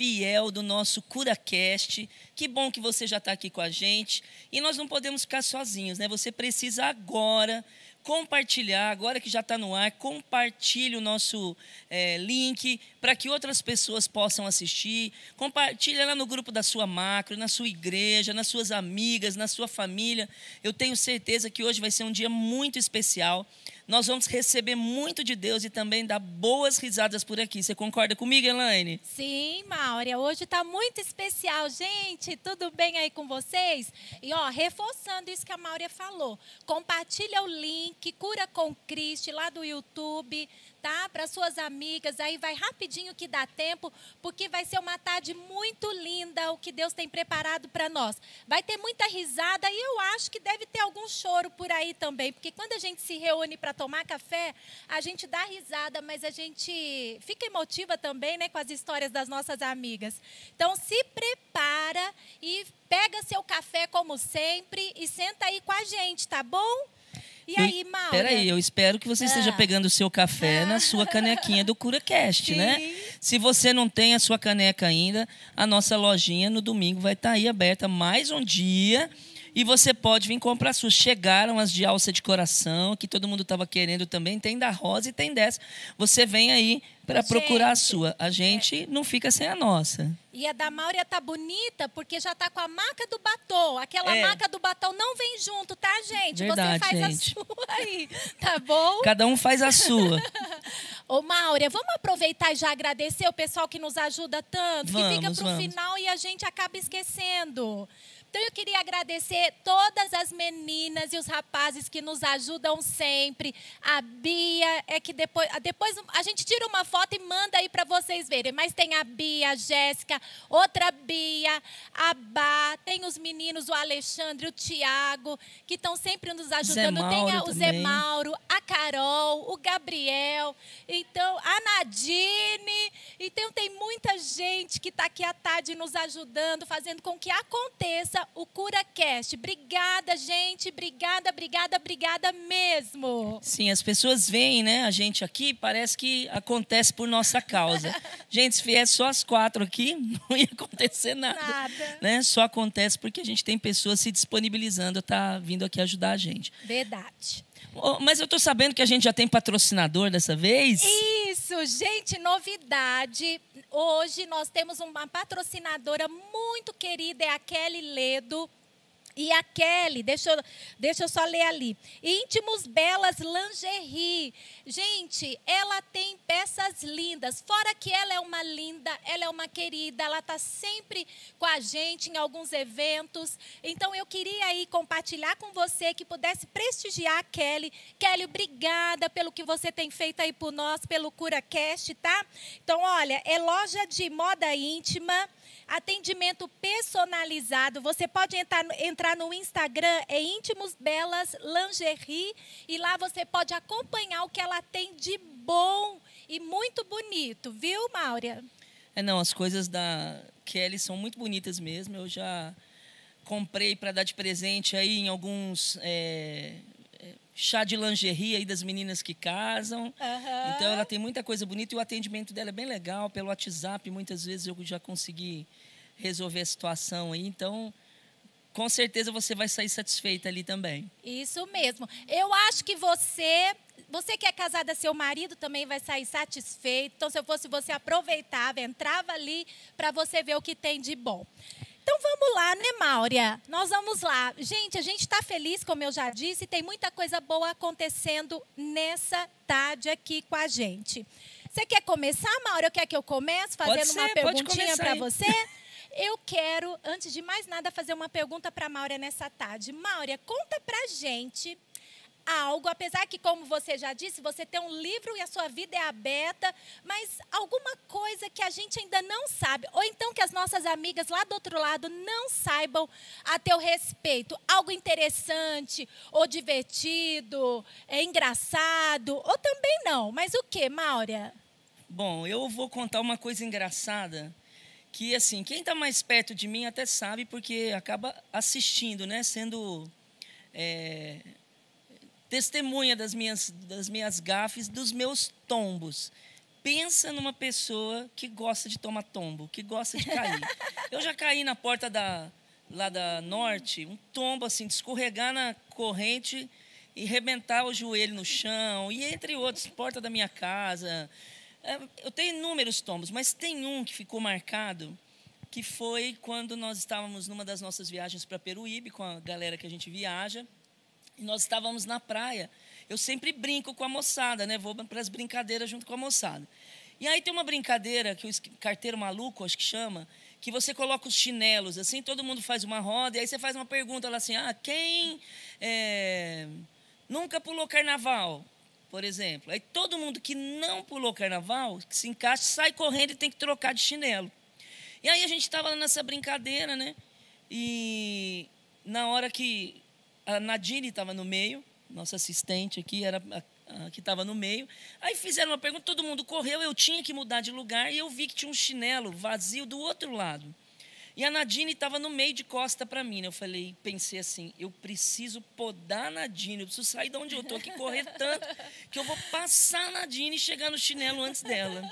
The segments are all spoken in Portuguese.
fiel do nosso CuraCast. Que bom que você já está aqui com a gente. E nós não podemos ficar sozinhos, né? Você precisa agora compartilhar, agora que já está no ar, compartilhe o nosso é, link para que outras pessoas possam assistir. Compartilhe lá no grupo da sua macro, na sua igreja, nas suas amigas, na sua família. Eu tenho certeza que hoje vai ser um dia muito especial. Nós vamos receber muito de Deus e também dar boas risadas por aqui. Você concorda comigo, Elaine? Sim, Maura. Hoje está muito especial, gente. Tudo bem aí com vocês? E ó, reforçando isso que a Maura falou. Compartilha o link Cura com Cristo lá do YouTube tá? Para suas amigas, aí vai rapidinho que dá tempo, porque vai ser uma tarde muito linda o que Deus tem preparado para nós. Vai ter muita risada e eu acho que deve ter algum choro por aí também, porque quando a gente se reúne para tomar café, a gente dá risada, mas a gente fica emotiva também, né, com as histórias das nossas amigas. Então se prepara e pega seu café como sempre e senta aí com a gente, tá bom? E aí, Maura? Peraí, eu espero que você ah. esteja pegando o seu café ah. na sua canequinha do CuraCast, né? Se você não tem a sua caneca ainda, a nossa lojinha no domingo vai estar tá aí aberta mais um dia e você pode vir comprar suas. Chegaram as de alça de coração, que todo mundo estava querendo também. Tem da rosa e tem dessa. Você vem aí para procurar a sua. A gente é. não fica sem a nossa. E a da Maura tá bonita porque já tá com a marca do batom. Aquela é. marca do batom não vem junto, tá, gente? Verdade, Você faz gente. a sua aí, tá bom? Cada um faz a sua. Ô, Maura, vamos aproveitar e já agradecer o pessoal que nos ajuda tanto, vamos, que fica pro vamos. final e a gente acaba esquecendo. Então eu queria agradecer todas as meninas e os rapazes que nos ajudam sempre. A Bia é que depois, depois a gente tira uma foto e manda aí para vocês verem. Mas tem a Bia, a Jéssica, outra Bia, a Bá, tem os meninos, o Alexandre, o Tiago, que estão sempre nos ajudando. Zé tem a, o Zé Mauro, a Carol, o Gabriel, então a Nadine. Então tem muita gente que está aqui à tarde nos ajudando, fazendo com que aconteça o CuraCast. Obrigada, gente. Obrigada, obrigada, obrigada mesmo. Sim, as pessoas veem, né, a gente aqui, parece que acontece por nossa causa. gente, se vier só as quatro aqui, não ia acontecer nada. Nada. Né? Só acontece porque a gente tem pessoas se disponibilizando, tá vindo aqui ajudar a gente. Verdade. mas eu estou sabendo que a gente já tem patrocinador dessa vez. Isso, gente, novidade. Hoje nós temos uma patrocinadora muito querida, é a Kelly Ledo. E a Kelly, deixa eu, deixa eu só ler ali. Íntimos Belas Lingerie. Gente, ela tem peças lindas. Fora que ela é uma linda, ela é uma querida, ela está sempre com a gente em alguns eventos. Então eu queria aí compartilhar com você que pudesse prestigiar a Kelly. Kelly, obrigada pelo que você tem feito aí por nós, pelo CuraCast, tá? Então, olha, é loja de moda íntima atendimento personalizado. Você pode entrar, entrar no Instagram, é Íntimos Belas Lingerie, e lá você pode acompanhar o que ela tem de bom e muito bonito, viu, Maura? É, não, as coisas da Kelly são muito bonitas mesmo. Eu já comprei para dar de presente aí em alguns é, é, chá de lingerie aí das meninas que casam. Uhum. Então ela tem muita coisa bonita e o atendimento dela é bem legal. Pelo WhatsApp, muitas vezes eu já consegui resolver a situação aí. Então, com certeza você vai sair satisfeita ali também. Isso mesmo. Eu acho que você, você que é casada, seu marido também vai sair satisfeito. Então, se eu fosse você, aproveitava, entrava ali para você ver o que tem de bom. Então vamos lá, né, Máurea? Nós vamos lá. Gente, a gente está feliz, como eu já disse, tem muita coisa boa acontecendo nessa tarde aqui com a gente. Você quer começar, Maura? Quer que eu comece fazendo ser, uma perguntinha para você? Eu quero, antes de mais nada, fazer uma pergunta para a Maura nessa tarde. Maura, conta para gente algo, apesar que, como você já disse, você tem um livro e a sua vida é aberta, mas alguma coisa que a gente ainda não sabe, ou então que as nossas amigas lá do outro lado não saibam a teu respeito. Algo interessante, ou divertido, é engraçado, ou também não. Mas o que, Maura? Bom, eu vou contar uma coisa engraçada que assim quem está mais perto de mim até sabe porque acaba assistindo, né, sendo é, testemunha das minhas das minhas gafes, dos meus tombos. pensa numa pessoa que gosta de tomar tombo, que gosta de cair. Eu já caí na porta da, lá da Norte, um tombo assim, de escorregar na corrente e rebentar o joelho no chão, e entre outros, porta da minha casa. É, eu tenho inúmeros tombos, mas tem um que ficou marcado, que foi quando nós estávamos numa das nossas viagens para Peruíbe, com a galera que a gente viaja, e nós estávamos na praia. Eu sempre brinco com a moçada, né? Vou para as brincadeiras junto com a moçada. E aí tem uma brincadeira que o carteiro maluco, acho que chama, que você coloca os chinelos, assim, todo mundo faz uma roda, e aí você faz uma pergunta lá assim, ah, quem é, nunca pulou carnaval, por exemplo? Aí todo mundo que não pulou carnaval, que se encaixa, sai correndo e tem que trocar de chinelo. E aí a gente estava nessa brincadeira, né? E na hora que a Nadine estava no meio, nossa assistente aqui, era a que estava no meio. Aí fizeram uma pergunta, todo mundo correu, eu tinha que mudar de lugar e eu vi que tinha um chinelo vazio do outro lado. E a Nadine estava no meio de costa para mim. Né? Eu falei, pensei assim, eu preciso podar a Nadine, eu preciso sair de onde eu estou aqui, correr tanto, que eu vou passar a Nadine e chegar no chinelo antes dela.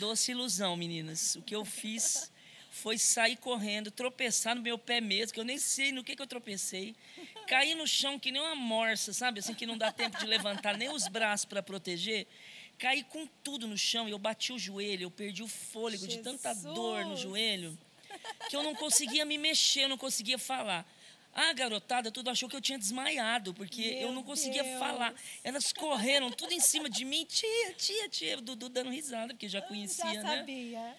Doce ilusão, meninas. O que eu fiz foi sair correndo, tropeçar no meu pé mesmo, que eu nem sei no que, que eu tropecei. Caí no chão que nem uma morsa, sabe? Assim, que não dá tempo de levantar nem os braços para proteger. Caí com tudo no chão e eu bati o joelho, eu perdi o fôlego Jesus. de tanta dor no joelho, que eu não conseguia me mexer, eu não conseguia falar. A garotada tudo achou que eu tinha desmaiado, porque Meu eu não conseguia Deus. falar. Elas correram tudo em cima de mim, tia, tia, tia, Dudu dando risada, porque já conhecia, já sabia. né?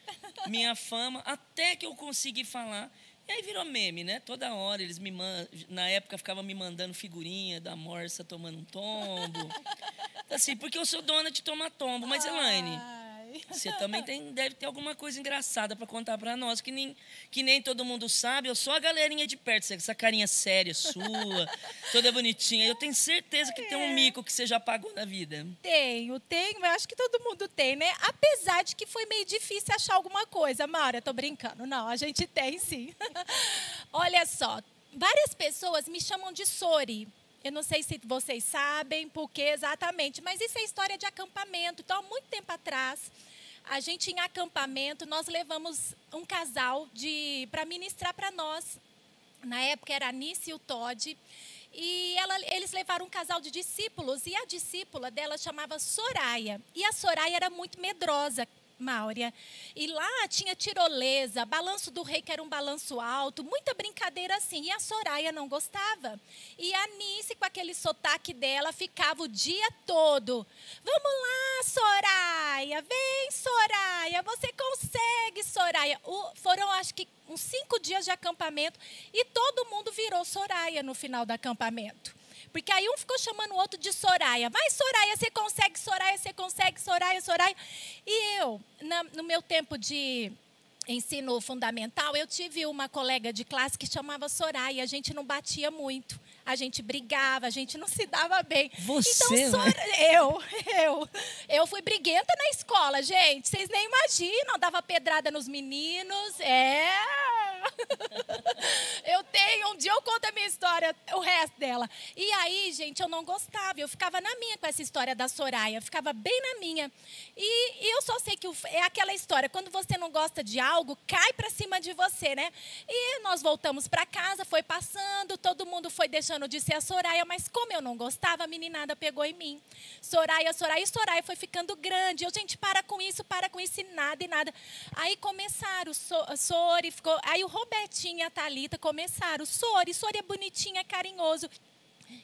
Minha fama, até que eu consegui falar. E aí virou meme, né? Toda hora eles me mandam. Na época ficava me mandando figurinha da morsa tomando um tombo. Assim, porque eu sou dona de tomar tombo. Mas, Elaine, você também tem, deve ter alguma coisa engraçada para contar para nós, que nem, que nem todo mundo sabe. Eu sou a galerinha de perto, essa carinha séria sua, toda bonitinha. Eu tenho certeza que é. tem um é. mico que você já pagou na vida. Tenho, tenho. Eu acho que todo mundo tem, né? Apesar de que foi meio difícil achar alguma coisa. Mara, tô brincando. Não, a gente tem sim. Olha só, várias pessoas me chamam de Sori. Eu não sei se vocês sabem por que exatamente, mas isso é história de acampamento. Então, há muito tempo atrás, a gente em acampamento, nós levamos um casal de para ministrar para nós. Na época era a Nice e o Todd. E ela, eles levaram um casal de discípulos e a discípula dela chamava Soraya. E a Soraya era muito medrosa, Máurea. E lá tinha tirolesa, balanço do rei, que era um balanço alto, muita brincadeira assim. E a Soraya não gostava. E a Nice, com aquele sotaque dela, ficava o dia todo. Vamos lá, Soraya, vem, Soraya, você consegue, Soraya. O, foram, acho que, uns cinco dias de acampamento e todo mundo virou Soraya no final do acampamento. Porque aí um ficou chamando o outro de Soraya. Vai, Soraya, você consegue, Soraya, você consegue, Soraya, Soraya. E eu, na, no meu tempo de ensino fundamental, eu tive uma colega de classe que chamava Soraya. A gente não batia muito. A gente brigava, a gente não se dava bem. Você, então, Sora... eu, eu, eu fui briguenta na escola, gente. Vocês nem imaginam, dava pedrada nos meninos. É, eu tenho, um dia eu conto a minha história, o resto dela. E aí, gente, eu não gostava, eu ficava na minha com essa história da Soraya, eu ficava bem na minha. E, e eu só sei que é aquela história, quando você não gosta de algo, cai para cima de você, né? E nós voltamos para casa, foi passando, todo mundo foi deixando de ser a Soraya, mas como eu não gostava, a meninada pegou em mim. Soraya, Soraya, e Soraya foi ficando grande. Eu, gente, para com isso, para com isso, e nada, e nada. Aí começaram, so, Sori ficou. Aí o Robertinho e a Thalita começaram. Sori, Sori é bonitinha, é carinhoso.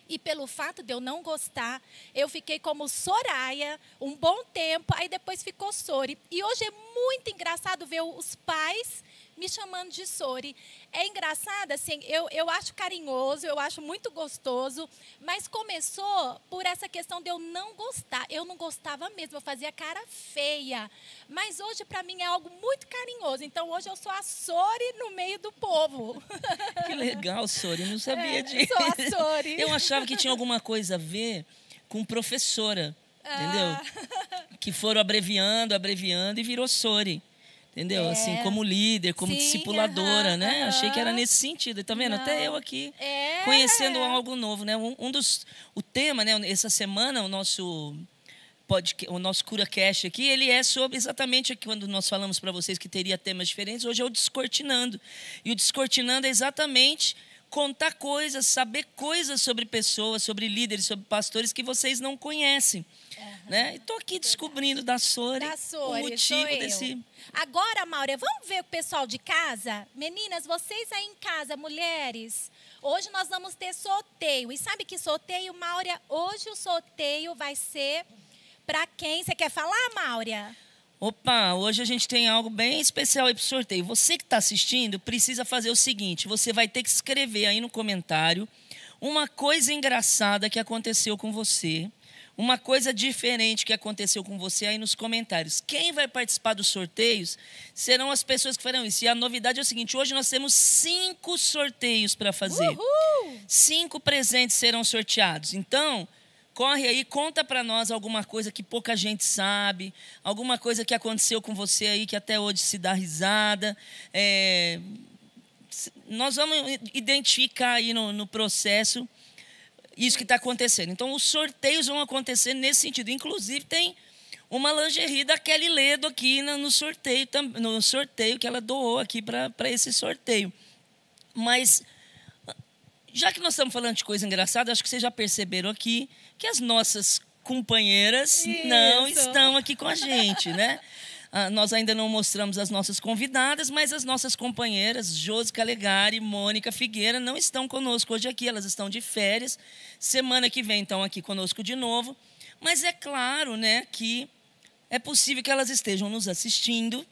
E pelo fato de eu não gostar, eu fiquei como Soraya um bom tempo, aí depois ficou Sori. E hoje é muito engraçado ver os pais me chamando de Sori. É engraçado, assim, eu, eu acho carinhoso, eu acho muito gostoso, mas começou por essa questão de eu não gostar. Eu não gostava mesmo, eu fazia cara feia. Mas hoje, para mim, é algo muito carinhoso. Então, hoje eu sou a Sori no meio do povo. Que legal, Sori, não sabia é, disso. Sou a Sori. Eu achava que tinha alguma coisa a ver com professora, ah. entendeu? Que foram abreviando, abreviando e virou Sori. Entendeu? É. Assim, como líder, como Sim, discipuladora, uh -huh, né? Uh -huh. Achei que era nesse sentido. Tá vendo? Não. Até eu aqui, é. conhecendo algo novo, né? Um, um, dos... O tema, né? Essa semana, o nosso podcast, o nosso CuraCast aqui, ele é sobre exatamente quando nós falamos para vocês que teria temas diferentes, hoje é o Descortinando. E o Descortinando é exatamente contar coisas, saber coisas sobre pessoas, sobre líderes, sobre pastores que vocês não conhecem. Uhum. Né? Estou aqui descobrindo da Sori, da Sori o motivo desse. Agora, Maura, vamos ver o pessoal de casa? Meninas, vocês aí em casa, mulheres, hoje nós vamos ter sorteio. E sabe que sorteio, Maura? Hoje o sorteio vai ser para quem? Você quer falar, Maura? Opa, hoje a gente tem algo bem especial aí para sorteio. Você que está assistindo precisa fazer o seguinte: você vai ter que escrever aí no comentário uma coisa engraçada que aconteceu com você, uma coisa diferente que aconteceu com você aí nos comentários. Quem vai participar dos sorteios serão as pessoas que farão isso. E a novidade é o seguinte: hoje nós temos cinco sorteios para fazer. Uhul! Cinco presentes serão sorteados. Então corre aí, conta para nós alguma coisa que pouca gente sabe, alguma coisa que aconteceu com você aí que até hoje se dá risada. É, nós vamos identificar aí no, no processo isso que está acontecendo. Então, os sorteios vão acontecer nesse sentido. Inclusive, tem uma lingerie da Kelly Ledo aqui no sorteio, no sorteio que ela doou aqui para esse sorteio. Mas já que nós estamos falando de coisa engraçada, acho que vocês já perceberam aqui que as nossas companheiras Isso. não estão aqui com a gente, né? Ah, nós ainda não mostramos as nossas convidadas, mas as nossas companheiras, Josi Calegari e Mônica Figueira, não estão conosco hoje aqui, elas estão de férias. Semana que vem estão aqui conosco de novo. Mas é claro né, que é possível que elas estejam nos assistindo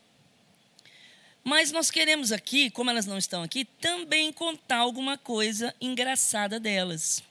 mas nós queremos aqui, como elas não estão aqui, também contar alguma coisa engraçada delas.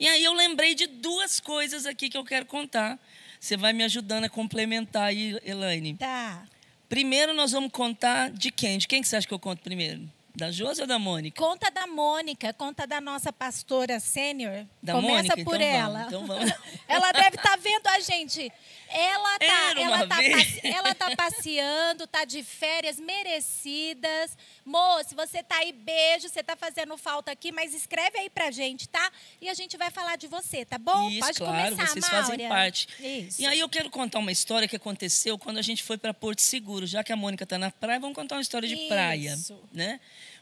E aí eu lembrei de duas coisas aqui que eu quero contar. Você vai me ajudando a complementar aí, Elaine. Tá. Primeiro nós vamos contar de quem? De quem que você acha que eu conto primeiro? Da Josi ou da Mônica? Conta da Mônica, conta da nossa pastora sênior. Começa Mônica, por então ela. Vamos, então vamos. ela deve estar tá vendo a gente. Ela tá, ela tá, ela tá passeando, tá de férias merecidas. Moço, você tá aí, beijo, você tá fazendo falta aqui, mas escreve aí pra gente, tá? E a gente vai falar de você, tá bom? Isso, Pode claro, começar, vocês Maura. fazem parte. Isso. E aí eu quero contar uma história que aconteceu quando a gente foi para Porto Seguro. Já que a Mônica tá na praia, vamos contar uma história de Isso. praia, né?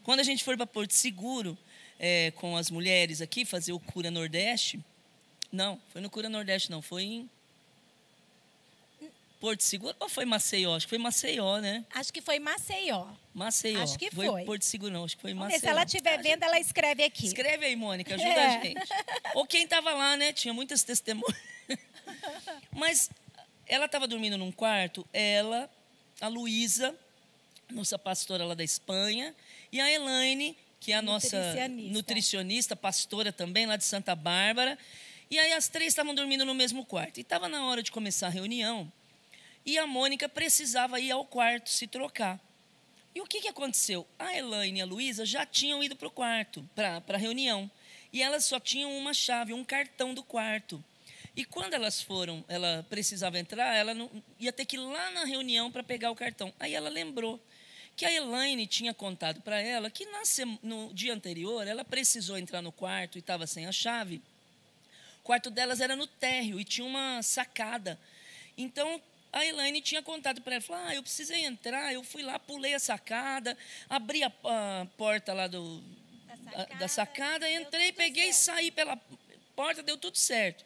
Quando a gente foi para Porto Seguro, é, com as mulheres aqui, fazer o Cura Nordeste, não, foi no Cura Nordeste, não, foi em Porto Seguro ou foi Maceió? Acho que foi Maceió, né? Acho que foi Maceió. Maceió. Acho que foi. foi. Porto Seguro não, acho que foi Maceió. se ela estiver vendo, ela escreve aqui. Escreve aí, Mônica, ajuda É. a gente. Ou quem estava lá, né? Tinha muitas testemunhas. Mas ela estava dormindo num quarto, ela, a Luísa, nossa pastora lá da Espanha, e a Elaine, que é a nossa Nutricionista. pastora também lá de Santa Bárbara. E aí as três estavam dormindo no mesmo quarto. E estava na hora de começar a reunião. E a Mônica precisava ir ao quarto se trocar. E o que, que aconteceu? A Elaine e a Luísa já tinham ido para o quarto, para a reunião. E elas só tinham uma chave, um cartão do quarto. E quando elas foram, ela precisava entrar, ela não, ia ter que ir lá na reunião para pegar o cartão. Aí ela lembrou que a Elaine tinha contado para ela que no dia anterior ela precisou entrar no quarto e estava sem a chave. O quarto delas era no térreo e tinha uma sacada. Então a Elaine tinha contado para ela, falou, ah, eu precisei entrar, eu fui lá, pulei a sacada, abri a, a porta lá do, Da a- da sacada, entrei, peguei e certo. saí pela porta, deu tudo certo.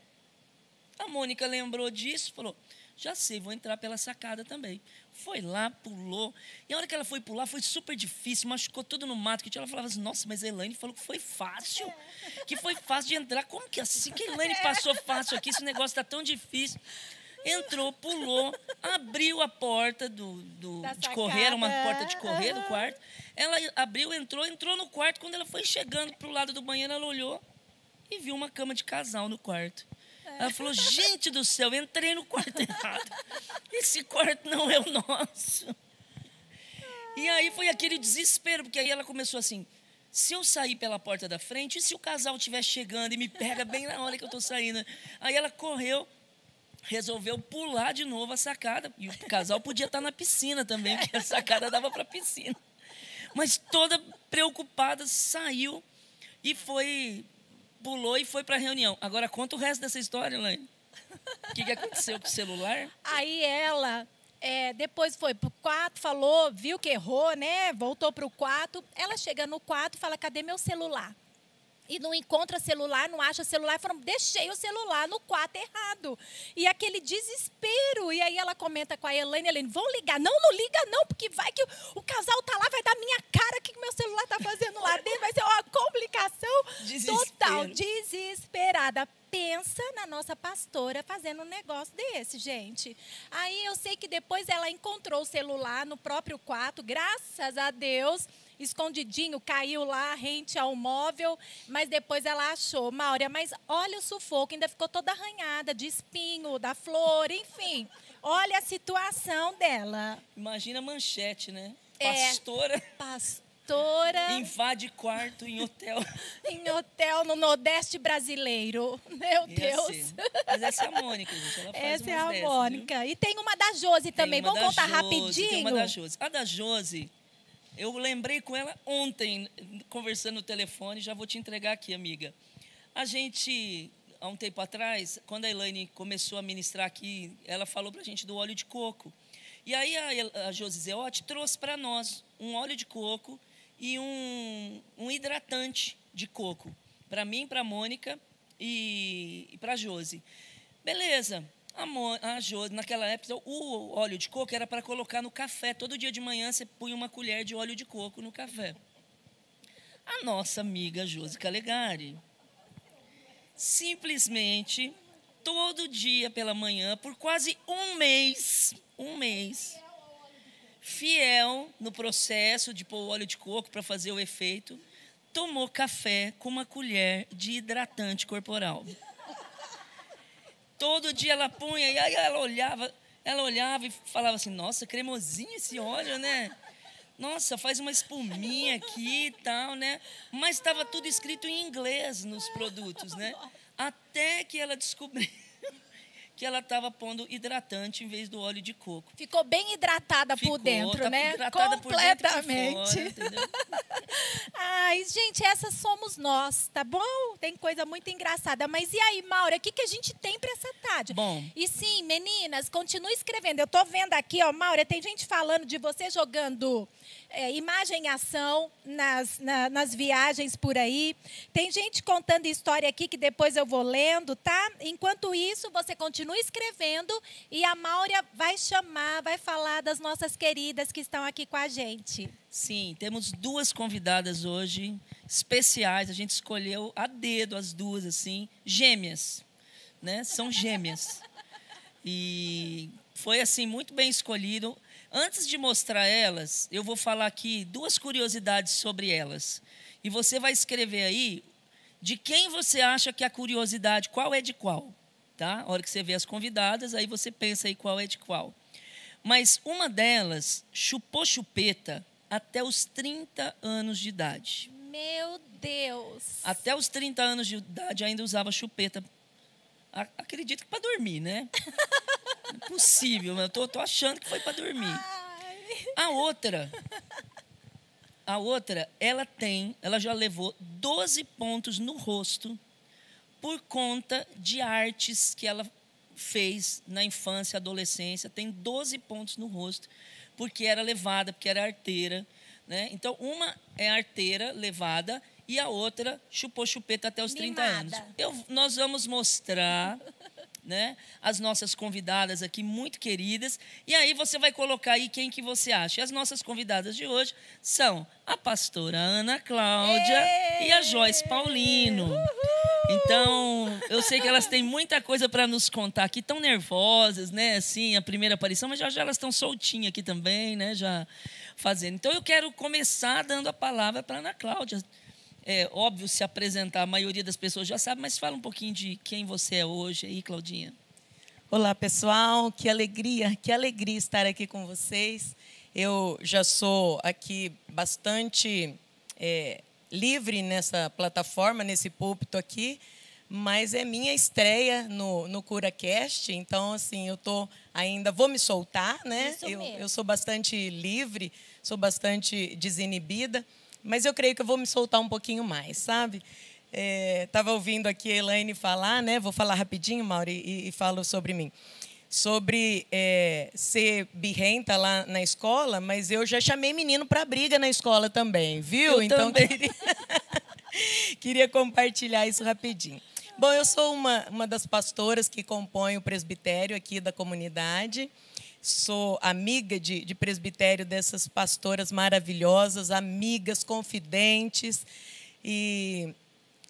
A Mônica lembrou disso, falou, já sei, vou entrar pela sacada também. Foi lá, pulou. E a hora que ela foi pular, foi super difícil, machucou tudo no mato. Que ela falava assim, nossa, mas a Elaine falou que foi fácil. Que foi fácil de entrar. Como que assim? Que a Elaine passou fácil aqui? Esse negócio está tão difícil. Entrou, pulou, abriu a porta do, do- de correr, era uma porta de correr do quarto. Ela abriu, entrou, entrou no quarto. Quando ela foi chegando para o lado do banheiro, ela olhou e viu uma cama de casal no quarto. Ela falou: Gente do céu, entrei no quarto errado. Esse quarto não é o nosso. E aí foi aquele desespero, porque aí ela começou assim: se eu sair pela porta da frente, e se o casal estiver chegando e me pega bem na hora que eu estou saindo? Aí ela correu, resolveu pular de novo a sacada. E o casal podia estar na piscina também, porque a sacada dava para a piscina. Mas toda preocupada, saiu e foi, pulou e foi para a reunião. Agora conta o resto dessa história, Elaine. O que, que aconteceu com o celular? Aí ela é, depois foi pro quarto, falou, viu que errou, né? Voltou pro quarto. Ela chega no quarto e fala: cadê meu celular? E não encontra celular, não acha celular, falando, deixei o celular no quarto errado. E aquele desespero. E aí ela comenta com a Elaine, Elaine, vão ligar. Não, não liga não, porque vai que o, o casal tá lá, vai dar minha cara, o que meu celular tá fazendo lá dentro, vai ser uma complicação Desespero. total, desesperada. Pensa na nossa pastora fazendo um negócio desse, gente. Aí eu sei que depois ela encontrou o celular no próprio quarto, graças a Deus escondidinho, caiu lá, rente ao móvel, mas depois ela achou. Maura, mas olha o sufoco, ainda ficou toda arranhada de espinho, da flor, enfim. Olha a situação dela. Imagina a manchete, né? É. Pastora Pastora invade quarto em hotel. em hotel no Nordeste brasileiro. Meu Ia Deus. ser. Mas essa é a Mônica, gente. Ela faz Essa é a dessas, Mônica. E tem uma da Josi viu? também. Tem uma Vamos contar Josi, rapidinho? Tem uma da Josi. A da Josi, eu lembrei com ela ontem, conversando no telefone, já vou te entregar aqui, amiga. A gente, há um tempo atrás, quando a Elaine começou a ministrar aqui, ela falou para a gente do óleo de coco. E aí a, a Josi Zeotti trouxe para nós um óleo de coco e um, um hidratante de coco. Para mim, para a Mônica e, e para a Josi. Beleza. A, a Josi, naquela época, o óleo de coco era para colocar no café. Todo dia de manhã você punha uma colher de óleo de coco no café. A nossa amiga Josi Calegari simplesmente todo dia pela manhã por quase um mês, um mês, fiel no processo de pôr o óleo de coco para fazer o efeito, tomou café com uma colher de hidratante corporal. Todo dia ela punha e aí ela olhava, ela olhava e falava assim: "Nossa, cremosinho esse óleo, né? Nossa, faz uma espuminha aqui e tal, né? Mas estava tudo escrito em inglês nos produtos, né? Até que ela descobriu que ela estava pondo hidratante em vez do óleo de coco. Ficou bem hidratada Ficou, por dentro, tá né? hidratada por dentro e por Completamente. fora, entendeu? Ai, gente, essas somos nós, tá bom? Tem coisa muito engraçada. Mas e aí, Maura, o que, que a gente tem para essa tarde? Bom. E sim, meninas, continue escrevendo. Eu tô vendo aqui, ó, Maura, tem gente falando de você jogando é, imagem em ação nas, na- nas viagens por aí. Tem gente contando história aqui que depois eu vou lendo, tá? Enquanto isso, você continua escrevendo e a Maura vai chamar, vai falar das nossas queridas que estão aqui com a gente. Sim, temos duas convidadas hoje especiais. A gente escolheu a dedo as duas assim, gêmeas, né? São gêmeas. E foi assim muito bem escolhido. Antes de mostrar elas, eu vou falar aqui duas curiosidades sobre elas. E você vai escrever aí de quem você acha que a curiosidade, qual é de qual, tá? A hora que você vê as convidadas, aí você pensa aí qual é de qual. Mas uma delas chupou chupeta até os 30 anos de idade. Meu Deus. Até os 30 anos de idade ainda usava chupeta. Acredito que para dormir, né? Impossível, mas eu tô, tô achando que foi para dormir. A outra, a outra, ela tem, ela já levou 12 pontos no rosto por conta de artes que ela fez na infância, adolescência. Tem 12 pontos no rosto porque era levada, porque era arteira, né? Então, uma é arteira levada e a outra chupou chupeta até os 30 anos. Mimada. Eu, nós vamos mostrar né, as nossas convidadas aqui muito queridas. E aí você vai colocar aí quem que você acha. E as nossas convidadas de hoje são a pastora Ana Cláudia e a Joyce Paulino. Então, eu sei que elas têm muita coisa para nos contar aqui, tão nervosas, né? Assim, a primeira aparição, mas já, já elas estão soltinhas aqui também, né? Já fazendo. Então, eu quero começar dando a palavra para Ana Cláudia. É óbvio se apresentar, a maioria das pessoas já sabe, mas fala um pouquinho de quem você é hoje aí, Claudinha. Olá, pessoal. Que alegria, que alegria estar aqui com vocês. Eu já sou aqui bastante é, livre nessa plataforma, nesse púlpito aqui, mas é minha estreia no, no CuraCast, então, assim, eu tô ainda, vou me soltar, né? Eu, eu sou bastante livre, sou bastante desinibida, mas eu creio que eu vou me soltar um pouquinho mais, sabe? Estava é, ouvindo aqui a Elaine falar, né? Vou falar rapidinho, Mauri, e, e falo sobre mim. Sobre é, ser birrenta lá na escola, mas eu já chamei menino para briga na escola também, viu? Eu então também. Queria, queria compartilhar isso rapidinho. Bom, eu sou uma, uma das pastoras que compõe o presbitério aqui da comunidade. Sou amiga de, de presbitério dessas pastoras maravilhosas, amigas, confidentes. E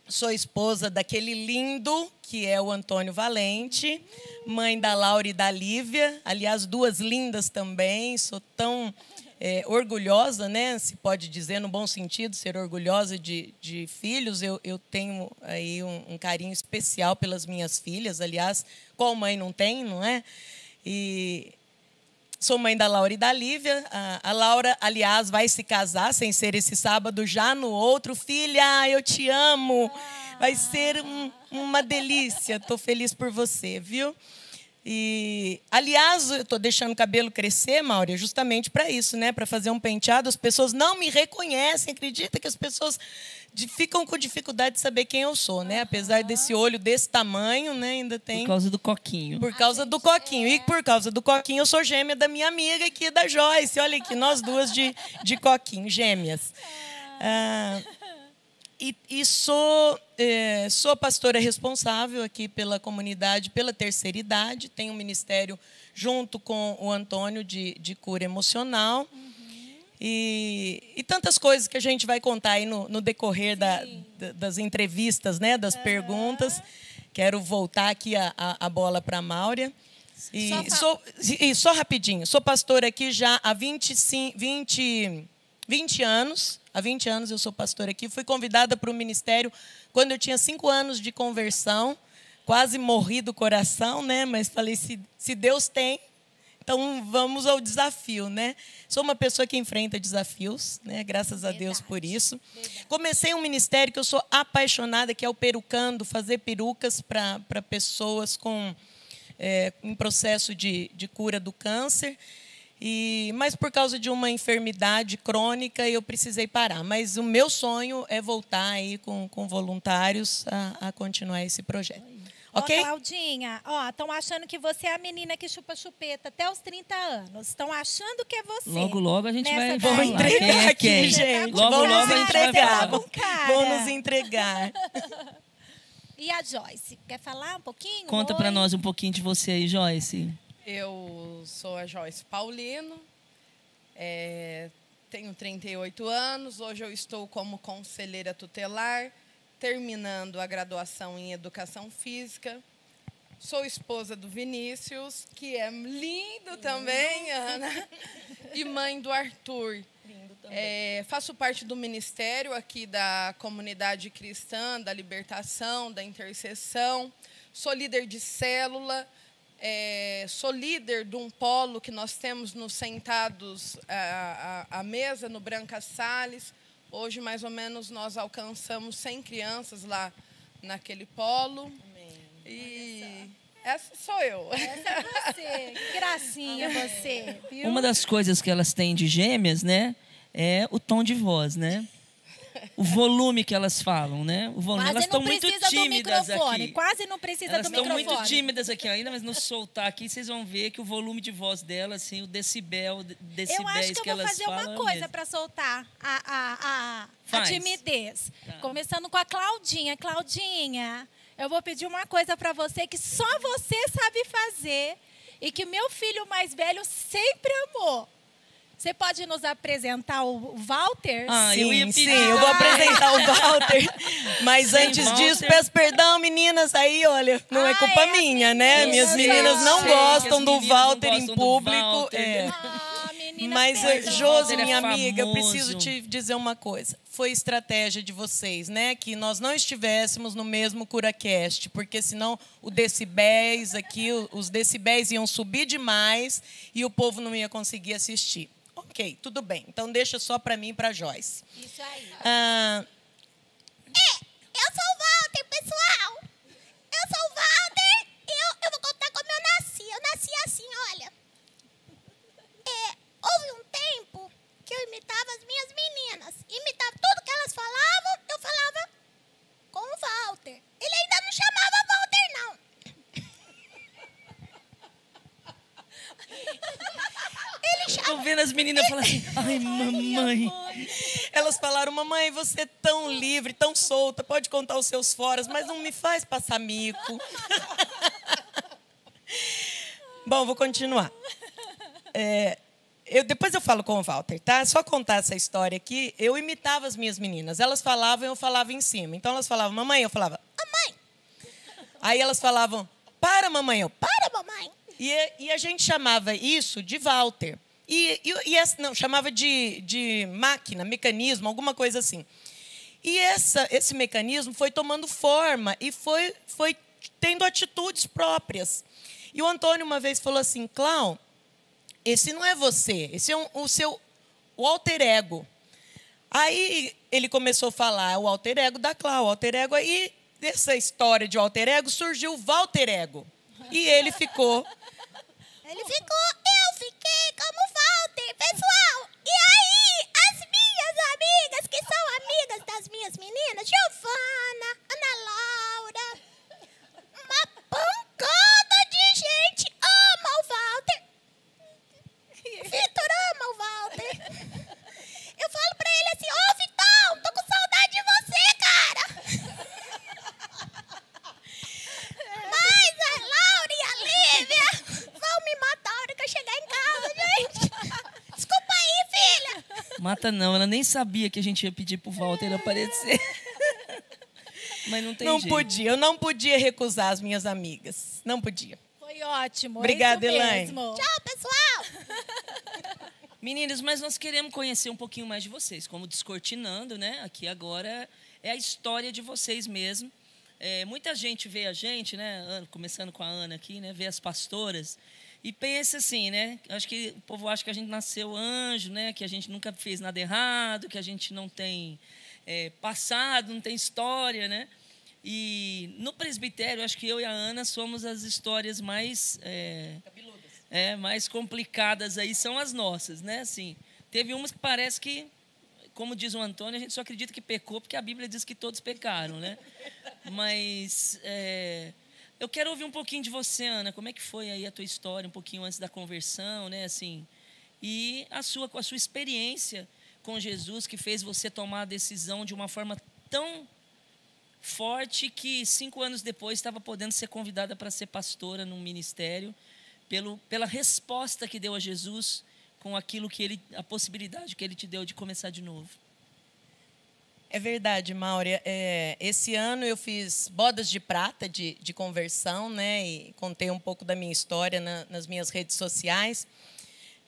sou esposa daquele lindo que é o Antônio Valente, mãe da Laura e da Lívia, aliás, duas lindas também. Sou tão é, orgulhosa, né? Se pode dizer no bom sentido, ser orgulhosa de, de filhos. Eu, eu tenho aí um, um carinho especial pelas minhas filhas. Aliás, qual mãe não tem, não é? E Sou mãe da Laura e da Lívia. A, Laura, aliás, vai se casar sem ser esse sábado, já no outro. Filha, eu te amo. Vai ser um, uma delícia. Estou feliz por você, viu? E, aliás, eu estou deixando o cabelo crescer, Maura, justamente para isso, né? Para fazer um penteado. As pessoas não me reconhecem. Acredita que as pessoas ficam com dificuldade de saber quem eu sou, né? Apesar desse olho desse tamanho, né? Ainda tem. Por causa do coquinho. Por causa do coquinho. E por causa do coquinho, eu sou gêmea da minha amiga aqui, da Joyce. Olha aqui, nós duas de, de coquinho, gêmeas. Ah, e, e sou, é, sou pastora responsável aqui pela comunidade, pela terceira idade. Tenho um ministério junto com o Antônio de, de cura emocional. Uhum. E, e, tantas coisas que a gente vai contar aí no, no decorrer da, das entrevistas, né, das uhum. perguntas. Quero voltar aqui a, a, a bola para a Máurea. E só, sou, e só rapidinho, sou pastora aqui já há 25, 20, 20 anos. Há 20 anos eu sou pastora aqui. Fui convidada para o ministério quando eu tinha cinco anos de conversão. Quase morri do coração, né? Mas falei, se, se Deus tem, então vamos ao desafio, né? Sou uma pessoa que enfrenta desafios, né? Graças a Verdade. Deus por isso. Verdade. Comecei um ministério que eu sou apaixonada, que é o perucando, fazer perucas para pessoas com é, em processo de, de cura do câncer. E, mas por causa de uma enfermidade crônica eu precisei parar. Mas o meu sonho é voltar aí com, com voluntários a, a continuar esse projeto. Ok? Ó, Claudinha, ó, estão achando que você é a menina que chupa chupeta até os 30 anos. Estão achando que é você. Logo, logo a gente vai Vou entregar é aqui, é gente. Tá logo, logo a gente vai falar. Vou nos entregar. e a Joyce, quer falar um pouquinho? Conta para nós um pouquinho de você aí, Joyce. Eu sou a Joyce Paulino, é, tenho 38 anos, hoje eu estou como conselheira tutelar terminando a graduação em Educação Física. Sou esposa do Vinícius, que é lindo também, Ana, e mãe do Arthur. Lindo também. É, faço parte do ministério aqui da comunidade cristã, da libertação, da intercessão. Sou líder de célula, é, sou líder de um polo que nós temos nos sentados à, à, à mesa no Branca Salles Hoje, mais ou menos, nós alcançamos 100 crianças lá naquele polo. Amém. E essa sou eu. Essa é você. Que gracinha você. Viu? Uma das coisas que elas têm de gêmeas, né, é o tom de voz, né? O volume que elas falam, né? O volume. Quase elas estão muito tímidas aqui. Quase não precisa elas do microfone. Elas estão muito tímidas aqui ainda, mas no soltar aqui vocês vão ver que o volume de voz delas, assim, o decibel, decibéis eu acho que, que eu vou fazer uma é coisa para soltar a, a, a, a timidez. Tá. Começando com a Claudinha. Claudinha, eu vou pedir uma coisa para você que só você sabe fazer e que meu filho mais velho sempre amou. Você pode nos apresentar o Walter? Ah, sim, eu ia sim, eu vou apresentar o Walter. Mas sim, antes Walter. disso, peço perdão, meninas. Aí, olha, não é ah, é culpa é minha, né? Minhas meninas não gostam do Walter em público. É. Ah. Mas, eh, Josi, minha é amiga, eu preciso te dizer uma coisa. Foi estratégia de vocês, né? Que nós não estivéssemos no mesmo CuraCast, porque senão o decibéis aqui, os decibéis iam subir demais e o povo não ia conseguir assistir. Ok, tudo bem. Então deixa só para mim e para Joyce. Isso aí. Ah, é, eu sou o Walter, pessoal. Eu sou o Walter. Eu, eu vou contar como eu nasci. Eu nasci assim, olha. É, houve um tempo que eu imitava as minhas meninas. Imitava tudo que elas falavam, eu falava com o Walter. Ele ainda não chamava Walter, não. Olhando as meninas e falando assim, ai, mamãe. Elas falaram, mamãe, você é tão livre, tão solta, pode contar os seus foras, mas não me faz passar mico. Bom, vou continuar. É, eu, depois eu falo com o Walter, tá? Só contar essa história aqui. Eu imitava as minhas meninas. Elas falavam, eu falava em cima. Então elas falavam, mamãe, eu falava, mamãe. Aí elas falavam, para, mamãe, eu, para, mamãe. E, e a gente chamava isso de Walter. E, e, e não, chamava de, de máquina, mecanismo, alguma coisa assim. E essa, esse mecanismo foi tomando forma e foi, foi tendo atitudes próprias. E o Antônio uma vez falou assim, Cláudio, esse não é você, esse é um, o seu o alter ego. Aí ele começou a falar o alter ego da Cláudia, o alter ego. Aí, dessa história de alter ego, surgiu o Walter Ego. E ele ficou. Ele ficou, eu fiquei como Walter. Pessoal, e aí as minhas amigas, que são amigas das minhas meninas, Giovana, Ana Laura, uma pancada de gente ama o Walter. Vitor ama o Walter. Eu falo pra ele assim, ô Vitão, tô com saudade de você, cara. Mas a Laura e a Lívia vão me matar a hora que eu chegar em casa, gente. Desculpa aí, filha. Mata não, ela nem sabia que a gente ia pedir pro Walter aparecer. Mas não tem Não jeito. podia, eu não podia recusar as minhas amigas. Não podia. Foi ótimo. Obrigada, é Elaine. Tchau, pessoal. Meninas, mas nós queremos conhecer um pouquinho mais de vocês, como descortinando, né? Aqui agora é a história de vocês mesmo. É, muita gente vê a gente, né? Começando com a Ana aqui, né? Vê as pastoras e pensa assim, né? Acho que o povo acha que a gente nasceu anjo, né? Que a gente nunca fez nada errado, que a gente não tem é, passado, não tem história, né? E no presbitério, acho que eu e a Ana somos as histórias mais é, é, mais complicadas aí são as nossas, né? Assim, teve umas que parece que, como diz o Antônio, a gente só acredita que pecou porque a Bíblia diz que todos pecaram, né? Mas é, eu quero ouvir um pouquinho de você, Ana. Como é que foi aí a tua história, um pouquinho antes da conversão, né? Assim, e a sua, a sua experiência com Jesus que fez você tomar a decisão de uma forma tão forte que cinco anos depois estava podendo ser convidada para ser pastora num ministério pelo, pela resposta que deu a Jesus com aquilo que ele a possibilidade que ele te deu de começar de novo. É verdade, Maura. É, esse ano eu fiz bodas de prata de, de conversão, né? E contei um pouco da minha história na- nas minhas redes sociais.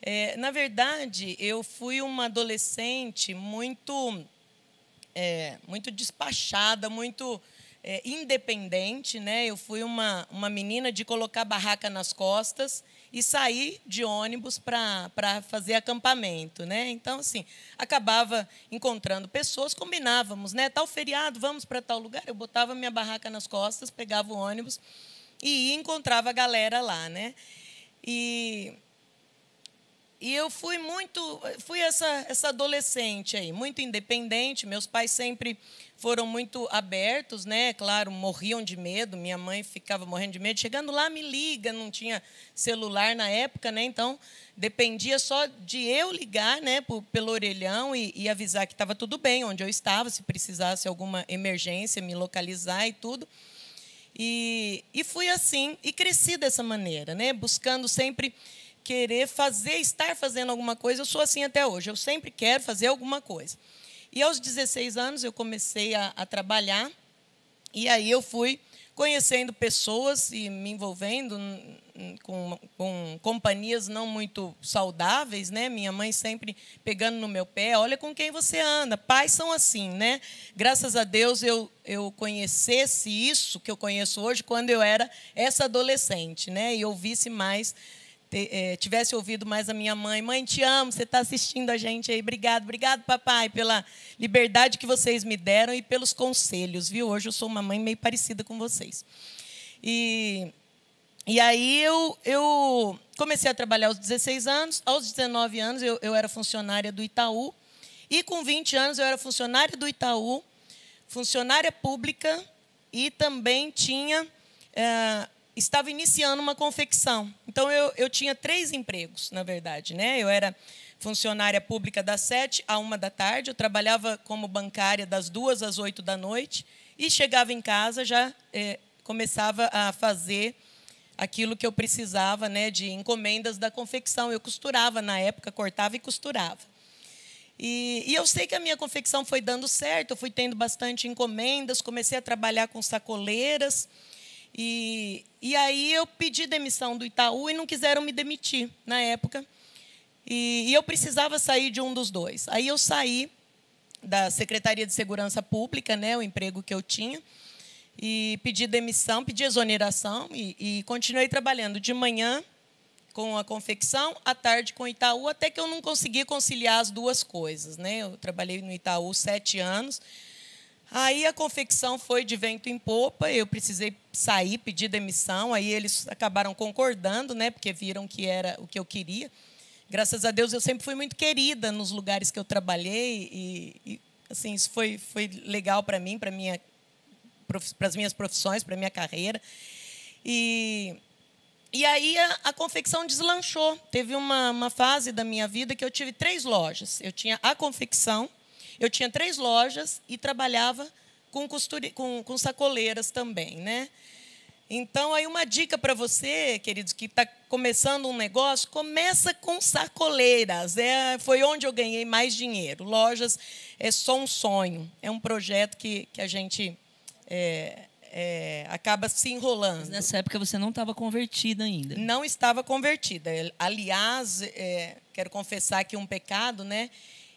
É, na verdade, eu fui uma adolescente muito, é, muito despachada, muito é, independente, né? Eu fui uma, uma menina de colocar barraca nas costas e sair de ônibus para fazer acampamento, né? Então, assim, acabava encontrando pessoas, combinávamos, né? Tal feriado, vamos para tal lugar. Eu botava minha barraca nas costas, pegava o ônibus e encontrava a galera lá, né? E e eu fui muito, fui essa, essa adolescente aí, muito independente. Meus pais sempre foram muito abertos, né? Claro, morriam de medo. Minha mãe ficava morrendo de medo. Chegando lá, me liga, não tinha celular na época, né? Então dependia só de eu ligar, né? Pelo orelhão e, e avisar que estava tudo bem, onde eu estava, se precisasse alguma emergência, me localizar e tudo. E, e fui assim, e cresci dessa maneira, né? buscando sempre querer fazer, estar fazendo alguma coisa. Eu sou assim até hoje, eu sempre quero fazer alguma coisa. E aos 16 anos eu comecei a, a trabalhar, e aí eu fui conhecendo pessoas e me envolvendo com, com companhias não muito saudáveis, né? Minha mãe sempre pegando no meu pé, olha com quem você anda. Pais são assim, né? Graças a Deus eu eu conhecesse isso que eu conheço hoje quando eu era essa adolescente, né? E ouvisse mais eh, tivesse ouvido mais a minha mãe, mãe, te amo, você está assistindo a gente aí, obrigado, obrigado, papai, pela liberdade que vocês me deram e pelos conselhos, viu? Hoje eu sou uma mãe meio parecida com vocês. E, e aí eu, eu comecei a trabalhar aos 16 anos, aos 19 anos eu, eu era funcionária do Itaú, e com 20 anos eu era funcionária do Itaú, funcionária pública e também tinha eh, estava iniciando uma confecção. Então eu, eu tinha três empregos, na verdade, né? Eu era funcionária pública das sete à uma da tarde. Eu trabalhava como bancária das duas às oito da noite e chegava em casa já é, começava a fazer aquilo que eu precisava, né, de encomendas da confecção. Eu costurava na época, cortava e costurava. E, e, eu sei que a minha confecção foi dando certo, eu fui tendo bastante encomendas, comecei a trabalhar com sacoleiras. E, e aí eu pedi demissão do Itaú e não quiseram me demitir na época. E, e eu precisava sair de um dos dois. Aí eu saí da Secretaria de Segurança Pública, né, o emprego que eu tinha, e pedi demissão, pedi exoneração e, e continuei trabalhando de manhã com a confecção, à tarde com o Itaú, até que eu não consegui conciliar as duas coisas. Né? Eu trabalhei no Itaú sete anos. Aí a confecção foi de vento em popa, eu precisei sair, pedir demissão, aí eles acabaram concordando, né, porque viram que era o que eu queria. Graças a Deus eu sempre fui muito querida nos lugares que eu trabalhei e, e assim, isso foi foi legal para mim, para minha para as minhas profissões, para minha carreira. E, e aí a, a confecção deslanchou. Teve uma, uma fase da minha vida que eu tive três lojas. Eu tinha a confecção, eu tinha três lojas e trabalhava com, costure, com, com sacoleiras também. Né? Então, aí uma dica para você, queridos, que está começando um negócio, começa com sacoleiras. É, foi onde eu ganhei mais dinheiro. Lojas é só um sonho. É um projeto que, que a gente é, é, acaba se enrolando. Mas nessa época você não estava convertida ainda. Não estava convertida. Aliás, é, quero confessar aqui um pecado, né?